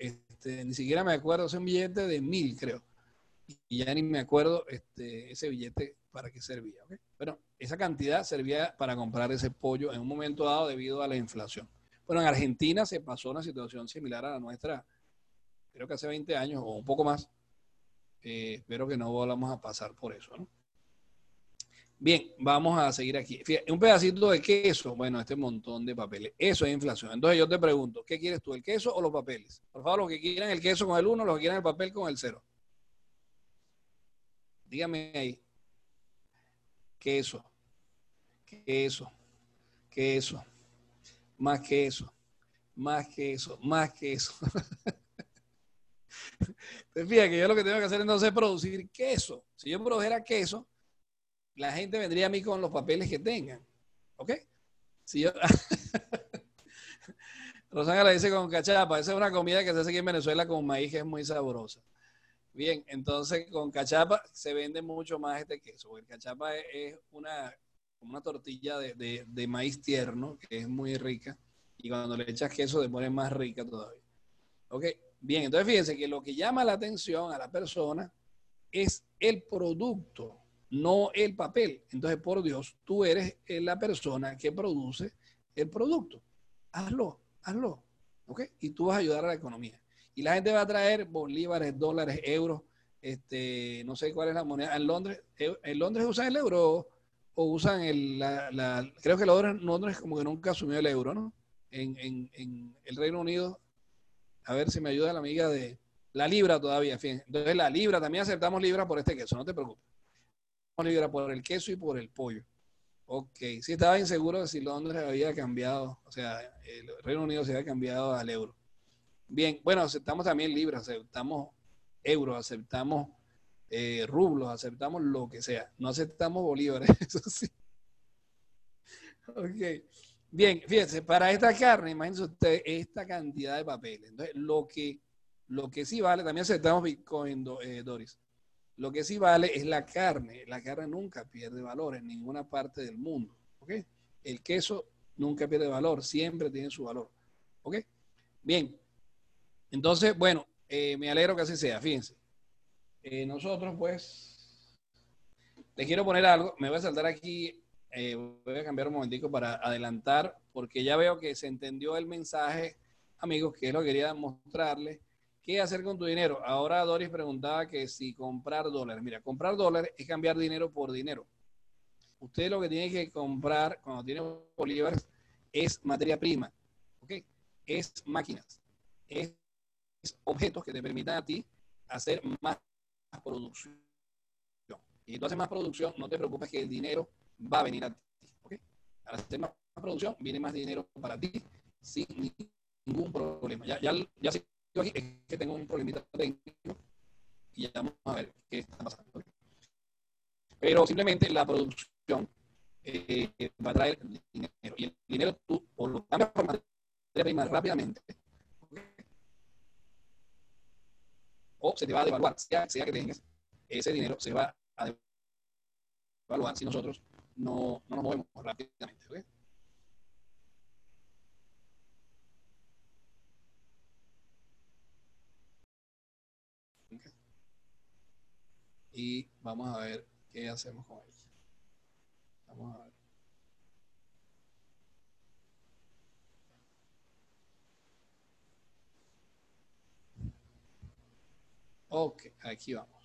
este, ni siquiera me acuerdo, es un billete de mil, creo. Y ya ni me acuerdo este, ese billete para qué servía. Bueno, esa cantidad servía para comprar ese pollo en un momento dado debido a la inflación. Bueno, en Argentina se pasó una situación similar a la nuestra, creo que hace 20 años o un poco más. Eh, espero que no volvamos a pasar por eso, ¿no? Bien, vamos a seguir aquí. Fíjate, un pedacito de queso, bueno, este montón de papeles. Eso es inflación. Entonces yo te pregunto, ¿qué quieres tú, el queso o los papeles? Por favor, los que quieran el queso con el 1, los que quieran el papel con el 0. Dígame ahí. Queso, queso, queso, más queso, más queso, más queso. Te fijas que yo lo que tengo que hacer entonces es producir queso. Si yo produjera queso, la gente vendría a mí con los papeles que tengan. ¿Ok? Si yo... Dice con cachapa. Esa es una comida que se hace aquí en Venezuela con maíz que es muy sabrosa. Bien, entonces con cachapa se vende mucho más este queso. El cachapa es, una, una tortilla de, de, maíz tierno que es muy rica. Y cuando le echas queso, te pone más rica todavía. ¿Ok? Bien, entonces fíjense que lo que llama la atención a la persona es el producto no el papel. Entonces, por Dios, tú eres eh, la persona que produce el producto. Hazlo, hazlo. ¿Ok? Y tú vas a ayudar a la economía. Y la gente va a traer bolívares, dólares, euros, este, no sé cuál es la moneda. En Londres, en Londres usan el euro o usan el, la, creo que Londres, Londres como que nunca asumió el euro, ¿no? En, en, el Reino Unido, a ver si me ayuda la amiga de la libra todavía, fíjense. Entonces la libra, también aceptamos libra por este queso, no te preocupes libra por el queso y por el pollo. Ok, sí estaba inseguro de si Londres había cambiado, o sea, el Reino Unido se había cambiado al euro. Bien, bueno, aceptamos también libras, aceptamos euros, aceptamos eh, rublos, aceptamos lo que sea. No aceptamos bolívares, eso sí. Ok. Bien, fíjense, para esta carne, imagínense usted esta cantidad de papeles. Entonces, lo que, lo que sí vale, también aceptamos Bitcoin, eh, Doris. Lo que sí vale es la carne. La carne nunca pierde valor en ninguna parte del mundo. ¿Ok? El queso nunca pierde valor, siempre tiene su valor. ¿Ok? Bien. Entonces, bueno, eh, me alegro que así sea. Fíjense. Eh, nosotros, pues, les quiero poner algo. Me voy a saltar aquí. Eh, voy a cambiar un momentico para adelantar, porque ya veo que se entendió el mensaje, amigos, que es lo que quería mostrarles ¿Qué hacer con tu dinero? Ahora Doris preguntaba que si comprar dólares. Mira, comprar dólares es cambiar dinero por dinero. Usted lo que tiene que comprar cuando tiene bolívares es materia prima, ¿ok? Es máquinas, es, objetos que te permitan a ti hacer más producción. Y tú haces más producción, no te preocupes que el dinero va a venir a ti, ¿ok? Al hacer más producción, viene más dinero para ti sin ningún problema. Ya, ya, ya yo aquí es que tengo un problemita técnico y ya vamos a ver qué está pasando. Pero simplemente la producción eh, va a traer dinero y el dinero tú o lo cambias por materia prima rápidamente o se te va a devaluar, sea, sea que tengas, ese dinero se va a devaluar si nosotros no, no nos movemos rápidamente. Y vamos a ver qué hacemos con ellos. Vamos a ver. Ok, aquí vamos.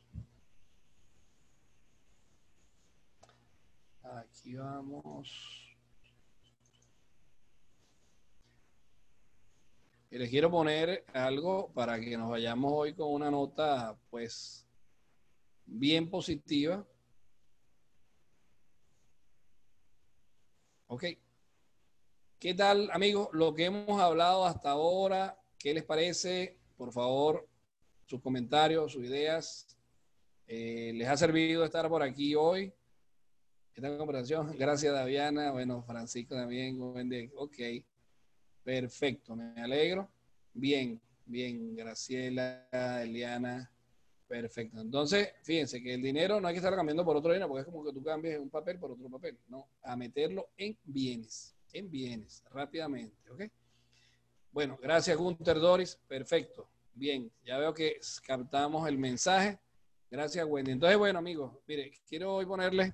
Aquí vamos. Y les quiero poner algo para que nos vayamos hoy con una nota, pues, bien positiva. Ok. ¿Qué tal, amigos? Lo que hemos hablado hasta ahora, ¿qué les parece? Por favor, sus comentarios, sus ideas. Eh, ¿Les ha servido estar por aquí hoy? Esta conversación. Gracias, Daviana. Bueno, Francisco también. Ok. Perfecto, me alegro. Bien, bien. Graciela, Eliana. Perfecto. Entonces, fíjense que el dinero no hay que estar cambiando por otro dinero, porque es como que tú cambies un papel por otro papel. No, a meterlo en bienes, en bienes, rápidamente. ¿Ok? Bueno, gracias, Gunter Doris. Perfecto. Bien, ya veo que captamos el mensaje. Gracias, Wendy. Entonces, bueno, amigos, mire, quiero hoy ponerle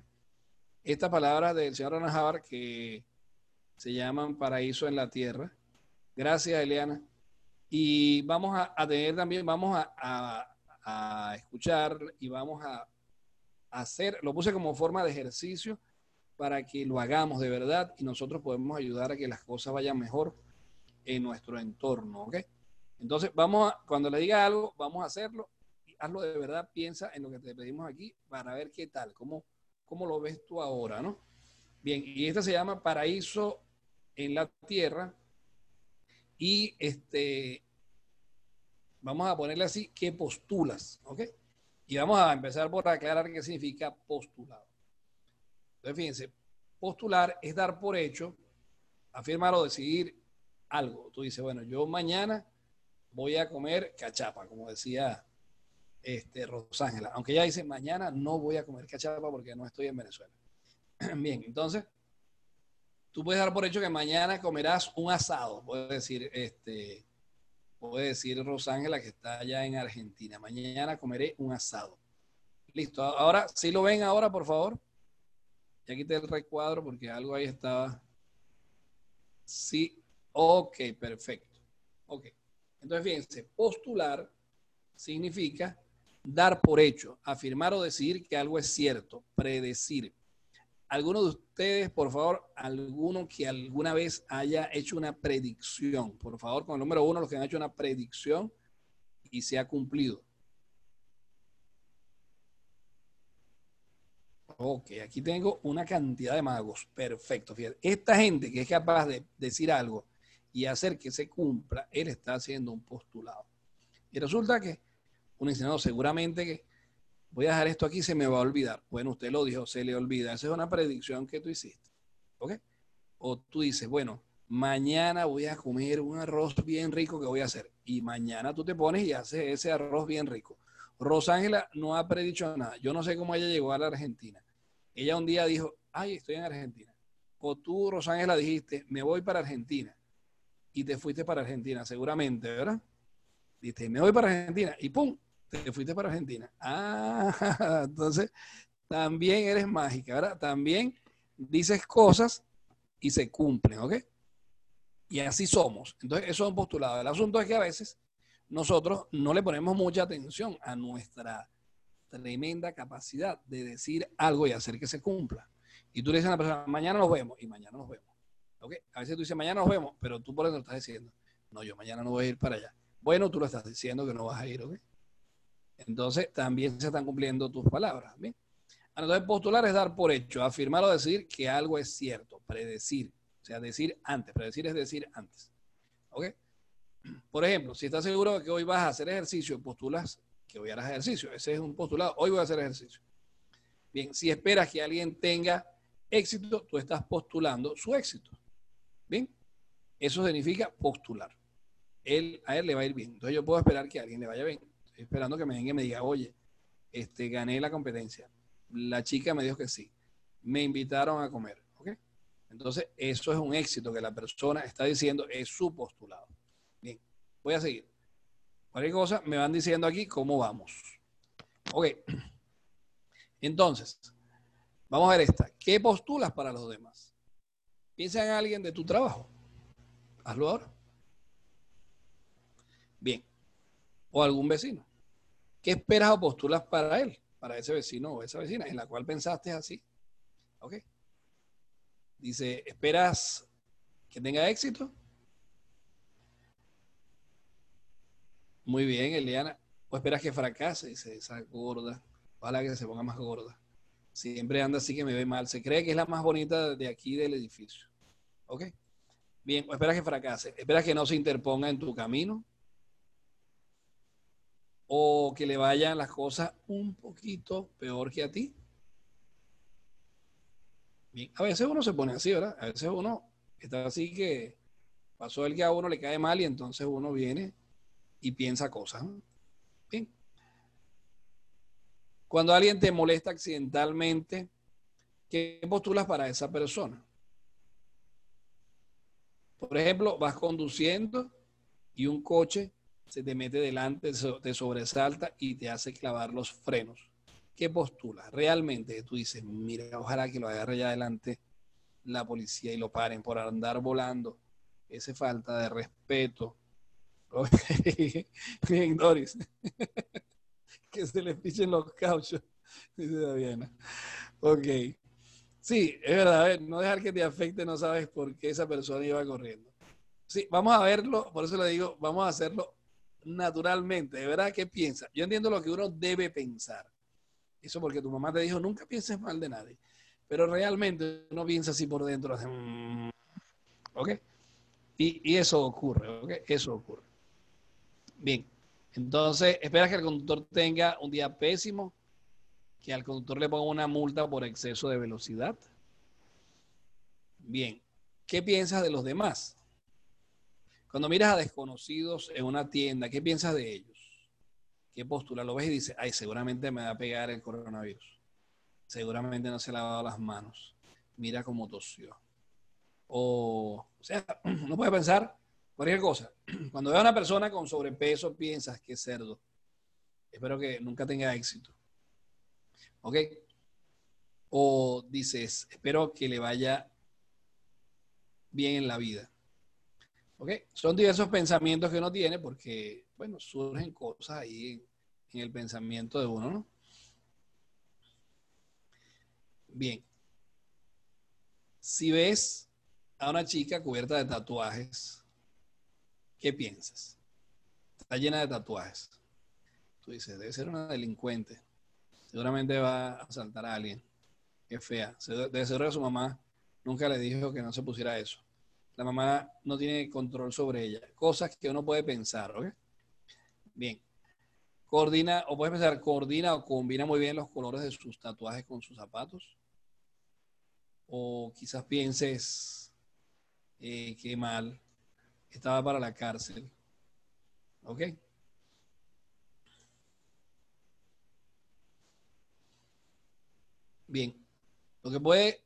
esta palabra del señor Anajábar que se llaman paraíso en la tierra. Gracias, Eliana. Y vamos a, tener también, vamos a, escuchar y vamos a, hacer, lo puse como forma de ejercicio para que lo hagamos de verdad y nosotros podemos ayudar a que las cosas vayan mejor en nuestro entorno, ¿ok? Entonces, vamos a, cuando le diga algo, vamos a hacerlo y hazlo de verdad, piensa en lo que te pedimos aquí para ver qué tal, cómo, cómo lo ves tú ahora, ¿no? Bien, y esta se llama Paraíso en la Tierra y este, vamos a ponerle así, ¿qué postulas? ¿Ok? Y vamos a empezar por aclarar qué significa postulado. Entonces, fíjense, postular es dar por hecho, afirmar o decidir algo. Tú dices, bueno, yo mañana voy a comer cachapa, como decía este, Rosángela. Aunque ella dice, mañana no voy a comer cachapa porque no estoy en Venezuela. Bien, entonces, tú puedes dar por hecho que mañana comerás un asado. Puedes decir, este, puede decir Rosángela que está allá en Argentina. Mañana comeré un asado. Listo. Ahora, si lo ven ahora, por favor. Ya quité el recuadro porque algo ahí estaba. Sí. Ok, perfecto. Ok. Entonces, fíjense, postular significa dar por hecho, afirmar o decir que algo es cierto, predecir. ¿Alguno de ustedes, por favor, alguno que alguna vez haya hecho una predicción? Por favor, con el número uno, los que han hecho una predicción y se ha cumplido. Ok, aquí tengo una cantidad de magos. Perfecto. Fíjate. Esta gente que es capaz de decir algo y hacer que se cumpla, él está haciendo un postulado. Y resulta que un enseñador seguramente que voy a dejar esto aquí, se me va a olvidar. Bueno, usted lo dijo, se le olvida. Esa es una predicción que tú hiciste. ¿Ok? O tú dices, bueno, mañana voy a comer un arroz bien rico que voy a hacer. Y mañana tú te pones y haces ese arroz bien rico. Rosángela no ha predicho nada. Yo no sé cómo ella llegó a la Argentina. Ella un día dijo, ay, estoy en Argentina. O tú, Rosángela, dijiste, me voy para Argentina. Y te fuiste para Argentina, seguramente, ¿verdad? Dijiste, me voy para Argentina. Y pum, te fuiste para Argentina. Ah, entonces también eres mágica, ¿verdad? También dices cosas y se cumplen, ¿ok? Y así somos. Entonces, eso es un postulado. El asunto es que a veces nosotros no le ponemos mucha atención a nuestra tremenda capacidad de decir algo y hacer que se cumpla. Y tú le dices a la persona, mañana nos vemos, y mañana nos vemos. ¿Ok? A veces tú dices, mañana nos vemos, pero tú por eso estás diciendo, no, yo mañana no voy a ir para allá. Bueno, tú lo estás diciendo que no vas a ir, ¿ok? Entonces, también se están cumpliendo tus palabras. ¿bien? Entonces, postular es dar por hecho, afirmar o decir que algo es cierto, predecir. O sea, decir antes. Predecir es decir antes. ¿Ok? Por ejemplo, si estás seguro de que hoy vas a hacer ejercicio, postulas que hoy harás ejercicio. Ese es un postulado. Hoy voy a hacer ejercicio. Bien, si esperas que alguien tenga éxito, tú estás postulando su éxito. Bien, eso significa postular. Él, a él le va a ir bien. Entonces yo puedo esperar que alguien le vaya bien esperando que me venga y me diga, oye, este, gané la competencia. La chica me dijo que sí. Me invitaron a comer. ¿ok? Entonces, eso es un éxito que la persona está diciendo, es su postulado. Bien, voy a seguir. Cualquier cosa, me van diciendo aquí cómo vamos. Ok. Entonces, vamos a ver esta. ¿Qué postulas para los demás? Piensa en alguien de tu trabajo. Hazlo ahora. Bien o algún vecino. ¿Qué esperas o postulas para él, para ese vecino o esa vecina en la cual pensaste así? ¿Ok? Dice, ¿esperas que tenga éxito? Muy bien, Eliana. ¿O esperas que fracase? Dice esa gorda. Ojalá que se ponga más gorda. Siempre anda así que me ve mal. Se cree que es la más bonita de aquí del edificio. ¿Ok? Bien, o esperas que fracase. ¿Esperas que no se interponga en tu camino? O que le vayan las cosas un poquito peor que a ti. a veces uno se pone así, ¿verdad? A veces uno está así que pasó el que a uno le cae mal y entonces uno viene y piensa cosas. Bien. Cuando alguien te molesta accidentalmente, ¿qué postulas para esa persona? Por ejemplo, vas conduciendo y un coche se te mete delante, te sobresalta y te hace clavar los frenos. ¿Qué postulas? Realmente tú dices, mira, ojalá que lo agarre ya adelante la policía y lo paren por andar volando. Esa falta de respeto. Bien, Doris. que se les pichen los cauchos, dice Daviana. Ok. Sí, es verdad, no dejar que te afecte, no sabes por qué esa persona iba corriendo. Sí, vamos a verlo, por eso le digo, vamos a hacerlo naturalmente. ¿De verdad qué piensa? Yo entiendo lo que uno debe pensar. Eso porque tu mamá te dijo, nunca pienses mal de nadie. Pero realmente uno piensa así por dentro. Mm". ¿Ok? Y, y, eso ocurre, ¿ok? Eso ocurre. Bien. Entonces, espera que el conductor tenga un día pésimo, que al conductor le ponga una multa por exceso de velocidad. Bien, ¿qué piensas de los demás? Cuando miras a desconocidos en una tienda, ¿qué piensas de ellos? ¿Qué postura? Lo ves y dices, ay, seguramente me va a pegar el coronavirus. Seguramente no se ha lavado las manos. Mira cómo tosió. O, o sea, no puedes pensar cualquier cosa. Cuando veo a una persona con sobrepeso, piensas que es cerdo. Espero que nunca tenga éxito. ¿Ok? O dices, espero que le vaya bien en la vida. ¿Ok? Son diversos pensamientos que uno tiene porque, bueno, surgen cosas ahí en, el pensamiento de uno, ¿no? Bien. Si ves a una chica cubierta de tatuajes, ¿qué piensas? Está llena de tatuajes. Tú dices, debe ser una delincuente. Seguramente va a asaltar a alguien. Qué fea. De seguro que su mamá nunca le dijo que no se pusiera eso. La mamá no tiene control sobre ella. Cosas que uno puede pensar, ¿ok? Bien. Coordina, o puedes pensar, coordina o combina muy bien los colores de sus tatuajes con sus zapatos. O quizás pienses, eh, qué mal, estaba para la cárcel. ¿Ok? Bien, lo que puede,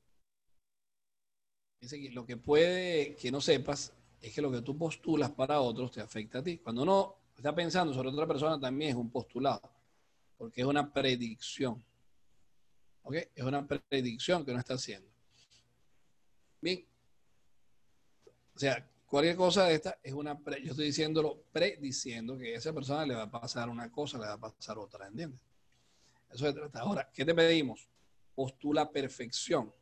lo que puede que no sepas es que lo que tú postulas para otros te afecta a ti. Cuando uno está pensando sobre otra persona también es un postulado, porque es una predicción. ¿Ok? Es una predicción que uno está haciendo. Bien. O sea, cualquier cosa de esta es una, yo estoy diciéndolo prediciendo que a esa persona le va a pasar una cosa, le va a pasar otra, ¿entiendes? Eso se trata. Ahora, ¿qué te pedimos? postula perfección.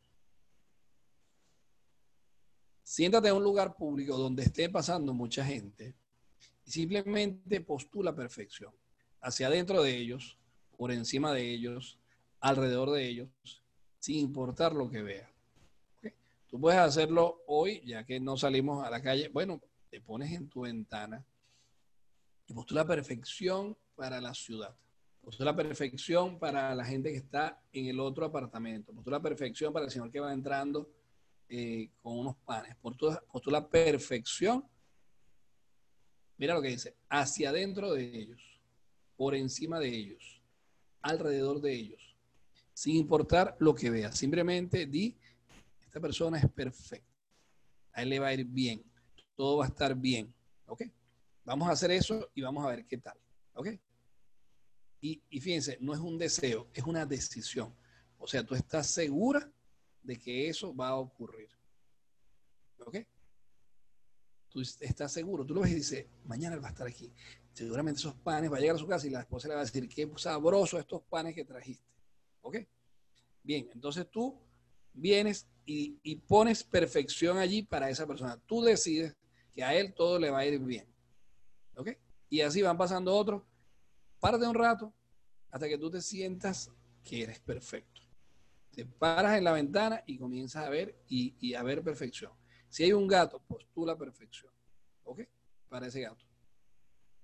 Siéntate en un lugar público donde esté pasando mucha gente y simplemente postula perfección. Hacia adentro de ellos, por encima de ellos, alrededor de ellos, sin importar lo que vea. Tú puedes hacerlo hoy, ya que no salimos a la calle. Bueno, te pones en tu ventana y postula perfección para la ciudad. Postula la perfección para la gente que está en el otro apartamento. Postula la perfección para el señor que va entrando eh, con unos panes. Postula la perfección. Mira lo que dice. Hacia adentro de ellos. Por encima de ellos. Alrededor de ellos. Sin importar lo que vea. Simplemente di, esta persona es perfecta. A él le va a ir bien. Todo va a estar bien. ¿Ok? Vamos a hacer eso y vamos a ver qué tal. ¿Ok? Y, fíjense, no es un deseo, es una decisión. O sea, tú estás segura de que eso va a ocurrir. ¿Ok? Tú estás seguro, tú lo ves y dices, mañana él va a estar aquí. Seguramente esos panes, va a llegar a su casa y la esposa le va a decir, qué sabroso estos panes que trajiste. ¿Ok? Bien, entonces tú vienes y, pones perfección allí para esa persona. Tú decides que a él todo le va a ir bien. ¿Ok? Y así van pasando otros párate un rato hasta que tú te sientas que eres perfecto. Te paras en la ventana y comienzas a ver y, a ver perfección. Si hay un gato, postula perfección. ¿Ok? Para ese gato.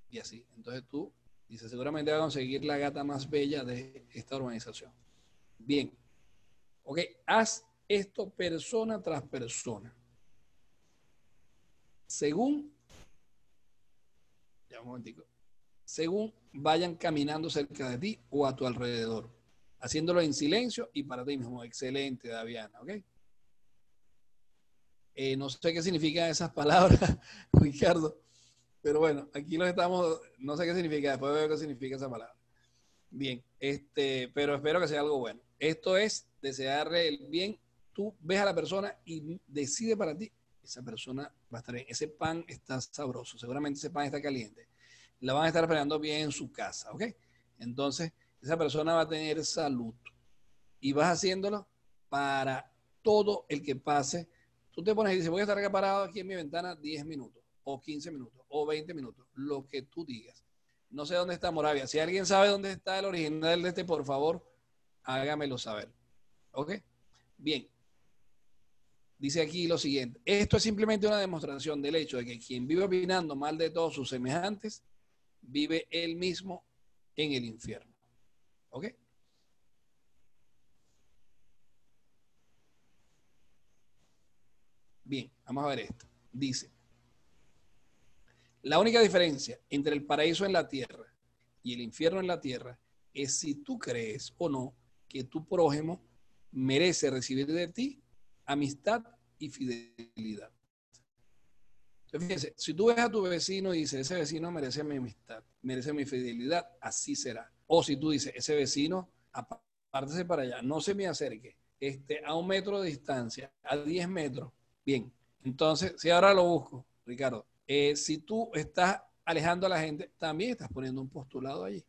Y así. Entonces tú dices, seguramente va a conseguir la gata más bella de esta organización. Bien. Ok, haz esto persona tras persona. Según, ya un momentico, según vayan caminando cerca de ti o a tu alrededor. Haciéndolo en silencio y para ti mismo. Excelente, Daviana, ¿ok? Eh, no sé qué significan esas palabras, Ricardo, pero bueno, aquí lo estamos, no sé qué significa, después veo qué significa esa palabra. Bien, este, pero espero que sea algo bueno. Esto es desearle el bien. Tú ves a la persona y decide para ti, esa persona va a estar bien. Ese pan está sabroso, seguramente ese pan está caliente. La van a estar esperando bien en su casa, ¿ok? Entonces, esa persona va a tener salud. Y vas haciéndolo para todo el que pase. Tú te pones y dices, voy a estar acá parado aquí en mi ventana 10 minutos, o 15 minutos, o 20 minutos, lo que tú digas. No sé dónde está Moravia. Si alguien sabe dónde está el original de este, por favor, hágamelo saber. ¿Ok? Bien. Dice aquí lo siguiente. Esto es simplemente una demostración del hecho de que quien vive opinando mal de todos sus semejantes, vive él mismo en el infierno. ¿Ok? Bien, vamos a ver esto. Dice, la única diferencia entre el paraíso en la tierra y el infierno en la tierra es si tú crees o no que tu prójimo merece recibir de ti amistad y fidelidad. Entonces, fíjense, si tú ves a tu vecino y dices, ese vecino merece mi amistad, merece mi fidelidad, así será. O si tú dices, ese vecino, apártese para allá, no se me acerque, este, a un metro de distancia, a 10 metros, bien. Entonces, si ahora lo busco, Ricardo, eh, si tú estás alejando a la gente, también estás poniendo un postulado allí.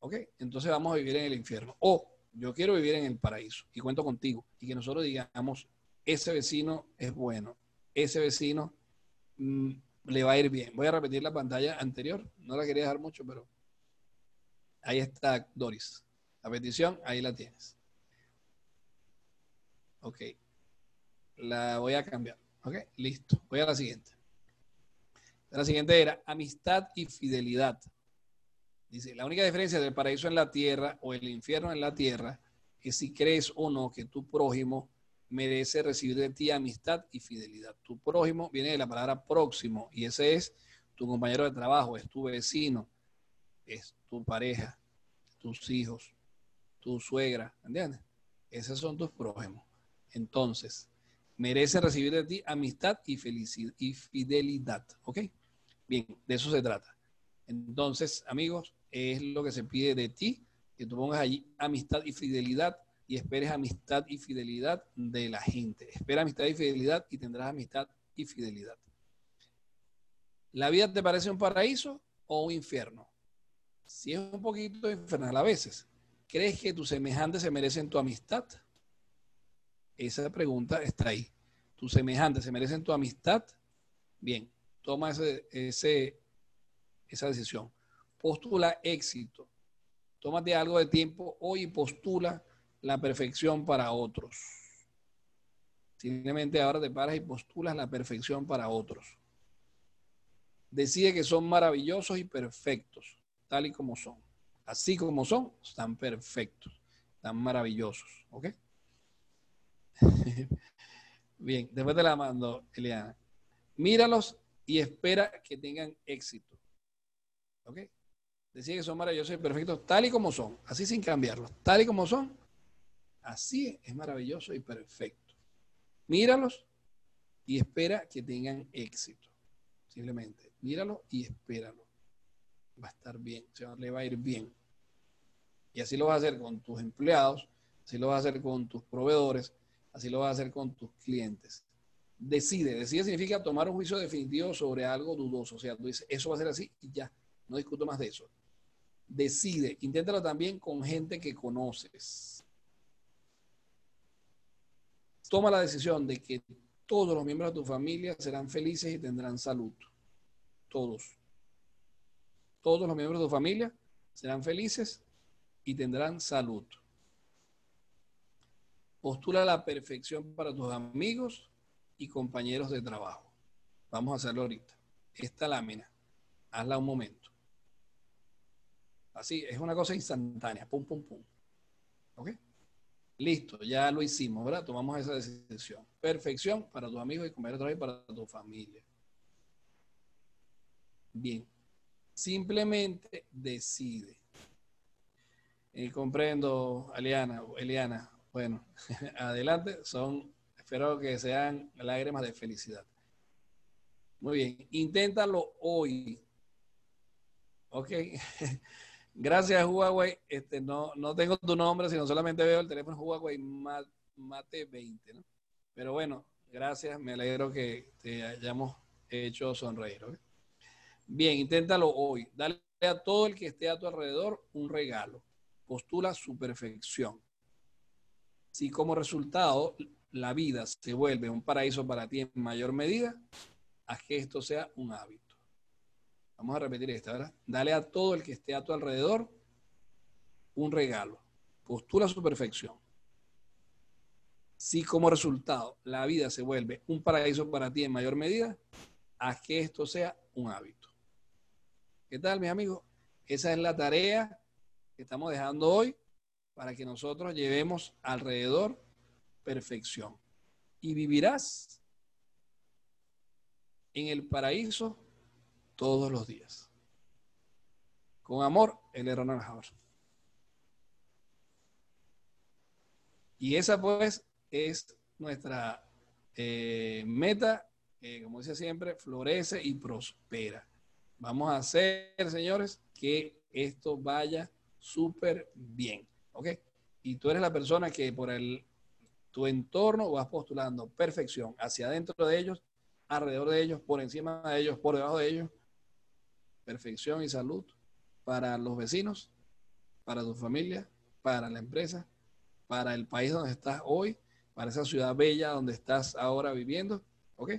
¿Ok? Entonces vamos a vivir en el infierno. O yo quiero vivir en el paraíso y cuento contigo. Y que nosotros digamos, ese vecino es bueno, ese vecino mm, le va a ir bien. Voy a repetir la pantalla anterior. No la quería dejar mucho, pero ahí está Doris. La petición, ahí la tienes. Ok. La voy a cambiar. Ok, listo. Voy a la siguiente. La siguiente era amistad y fidelidad. Dice, la única diferencia del paraíso en la tierra o el infierno en la tierra es si crees o no que tu prójimo merece recibir de ti amistad y fidelidad. Tu prójimo viene de la palabra próximo y ese es tu compañero de trabajo, es tu vecino, es tu pareja, tus hijos, tu suegra, ¿entiendes? Esos son tus prójimos. Entonces, merece recibir de ti amistad y, felicidad, y fidelidad, ¿ok? Bien, de eso se trata. Entonces, amigos, es lo que se pide de ti, que tú pongas allí amistad y fidelidad y esperes amistad y fidelidad de la gente. Espera amistad y fidelidad y tendrás amistad y fidelidad. ¿La vida te parece un paraíso o un infierno? Si es un poquito infernal a veces, ¿crees que tus semejantes se merecen tu amistad? Esa pregunta está ahí. ¿Tus semejantes se merecen tu amistad? Bien, toma ese, esa decisión. Postula éxito. Tómate algo de tiempo hoy y postula la perfección para otros. Simplemente ahora te paras y postulas la perfección para otros. Decide que son maravillosos y perfectos, tal y como son. Así como son, están perfectos, están maravillosos. ¿Ok? Bien, después te la mando, Eliana. Míralos y espera que tengan éxito. ¿Ok? Decía que son maravillosos y perfectos tal y como son, así sin cambiarlos, tal y como son, así es maravilloso y perfecto. Míralos y espera que tengan éxito. Simplemente, míralo y espéralo. Va a estar bien, se le va a ir bien. Y así lo vas a hacer con tus empleados, así lo vas a hacer con tus proveedores, así lo vas a hacer con tus clientes decide. Decide significa tomar un juicio definitivo sobre algo dudoso. O sea, tú dices, eso va a ser así y ya, no discuto más de eso. Decide, inténtalo también con gente que conoces. Toma la decisión de que todos los miembros de tu familia serán felices y tendrán salud. Todos. Todos los miembros de tu familia serán felices y tendrán salud. Postula la perfección para tus amigos y compañeros de trabajo. Vamos a hacerlo ahorita. Esta lámina, hazla un momento. Así, es una cosa instantánea. Pum, pum, pum. ¿Ok? Listo, ya lo hicimos, ¿verdad? Tomamos esa decisión. Perfección para tus amigos y compañeros de trabajo y para tu familia. Bien. Simplemente decide. Y comprendo, Eliana, Eliana. Bueno, adelante. Son, espero que sean lágrimas de felicidad. Muy bien, inténtalo hoy. Ok. Gracias, Huawei. Este, no, no tengo tu nombre, sino solamente veo el teléfono Huawei Mate 20, ¿no? Pero bueno, gracias. Me alegro que te hayamos hecho sonreír. Bien, inténtalo hoy. Dale a todo el que esté a tu alrededor un regalo. Postula su perfección. Si como resultado la vida se vuelve un paraíso para ti en mayor medida, haz que esto sea un hábito. Vamos a repetir esta, ¿verdad? Dale a todo el que esté a tu alrededor un regalo. Postula su perfección. Si como resultado la vida se vuelve un paraíso para ti en mayor medida, haz que esto sea un hábito. ¿Qué tal, mis amigos? Esa es la tarea que estamos dejando hoy para que nosotros llevemos alrededor perfección. Y vivirás en el paraíso todos los días. Con amor, el Ronald Y esa pues es nuestra eh, meta, como dice siempre, florece y prospera. Vamos a hacer, señores, que esto vaya súper bien. ¿Ok? Y tú eres la persona que por el, tu entorno vas postulando perfección hacia adentro de ellos, alrededor de ellos, por encima de ellos, por debajo de ellos, perfección y salud para los vecinos, para tu familia, para la empresa, para el país donde estás hoy, para esa ciudad bella donde estás ahora viviendo, ¿ok?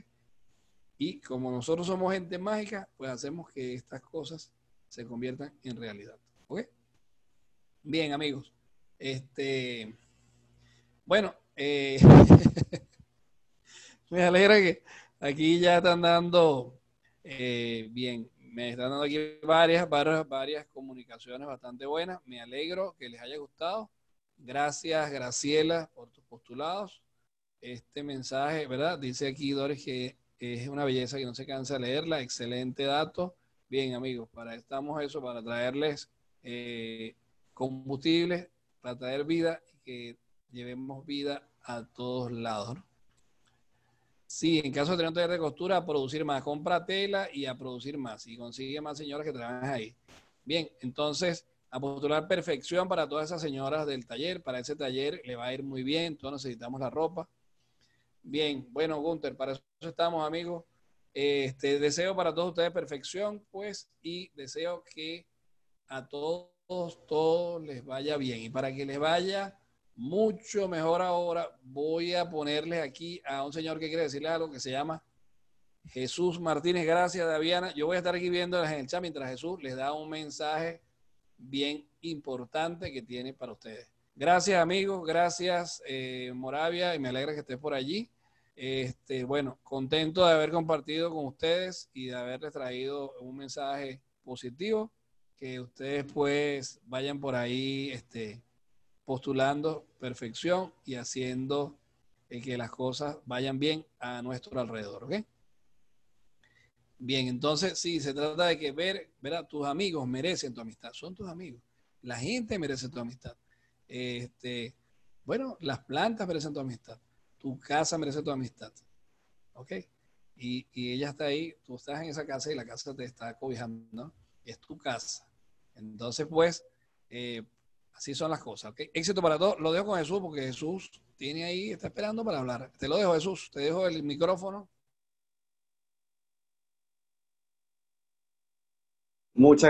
Y como nosotros somos gente mágica, pues hacemos que estas cosas se conviertan en realidad, ¿ok? Bien, amigos. Este, bueno, eh, me alegra que aquí ya están dando eh, bien me están dando aquí varias, varias, varias comunicaciones bastante buenas. Me alegro que les haya gustado. Gracias, Graciela, por tus postulados. Este mensaje, ¿verdad? Dice aquí Doris que es una belleza que no se cansa de leerla. Excelente dato. Bien, amigos, para estamos eso, para traerles eh, combustible, para traer vida y que llevemos vida a todos lados. Sí, en caso de tener un taller de costura, a producir más. Compra tela y a producir más. Y consigue más señoras que trabajen ahí. Bien, entonces, a postular perfección para todas esas señoras del taller. Para ese taller le va a ir muy bien. Todos necesitamos la ropa. Bien, bueno, Gunther, para eso estamos, amigos. Este, deseo para todos ustedes perfección, pues, y deseo que a todos, todos les vaya bien. Y para que les vaya mucho mejor ahora. Voy a ponerles aquí a un señor que quiere decirle algo que se llama Jesús Martínez. Gracias, Daviana. Yo voy a estar aquí viendo en el chat mientras Jesús les da un mensaje bien importante que tiene para ustedes. Gracias, amigos. Gracias, eh, Moravia. Y me alegra que estés por allí. Este, bueno, contento de haber compartido con ustedes y de haberles traído un mensaje positivo. Que ustedes pues vayan por ahí, este, postulando perfección y haciendo eh, que las cosas vayan bien a nuestro alrededor, ¿ok? Bien, entonces sí, se trata de que ver, ver tus amigos merecen tu amistad, son tus amigos. La gente merece tu amistad. Este, bueno, las plantas merecen tu amistad. Tu casa merece tu amistad. ¿Ok? Y, y, ella está ahí, tú estás en esa casa y la casa te está cobijando. Es tu casa. Entonces, pues, eh, Así son las cosas. ¿okay? Éxito para todos. Lo dejo con Jesús porque Jesús tiene ahí, está esperando para hablar. Te lo dejo, Jesús. Te dejo el micrófono. Muchas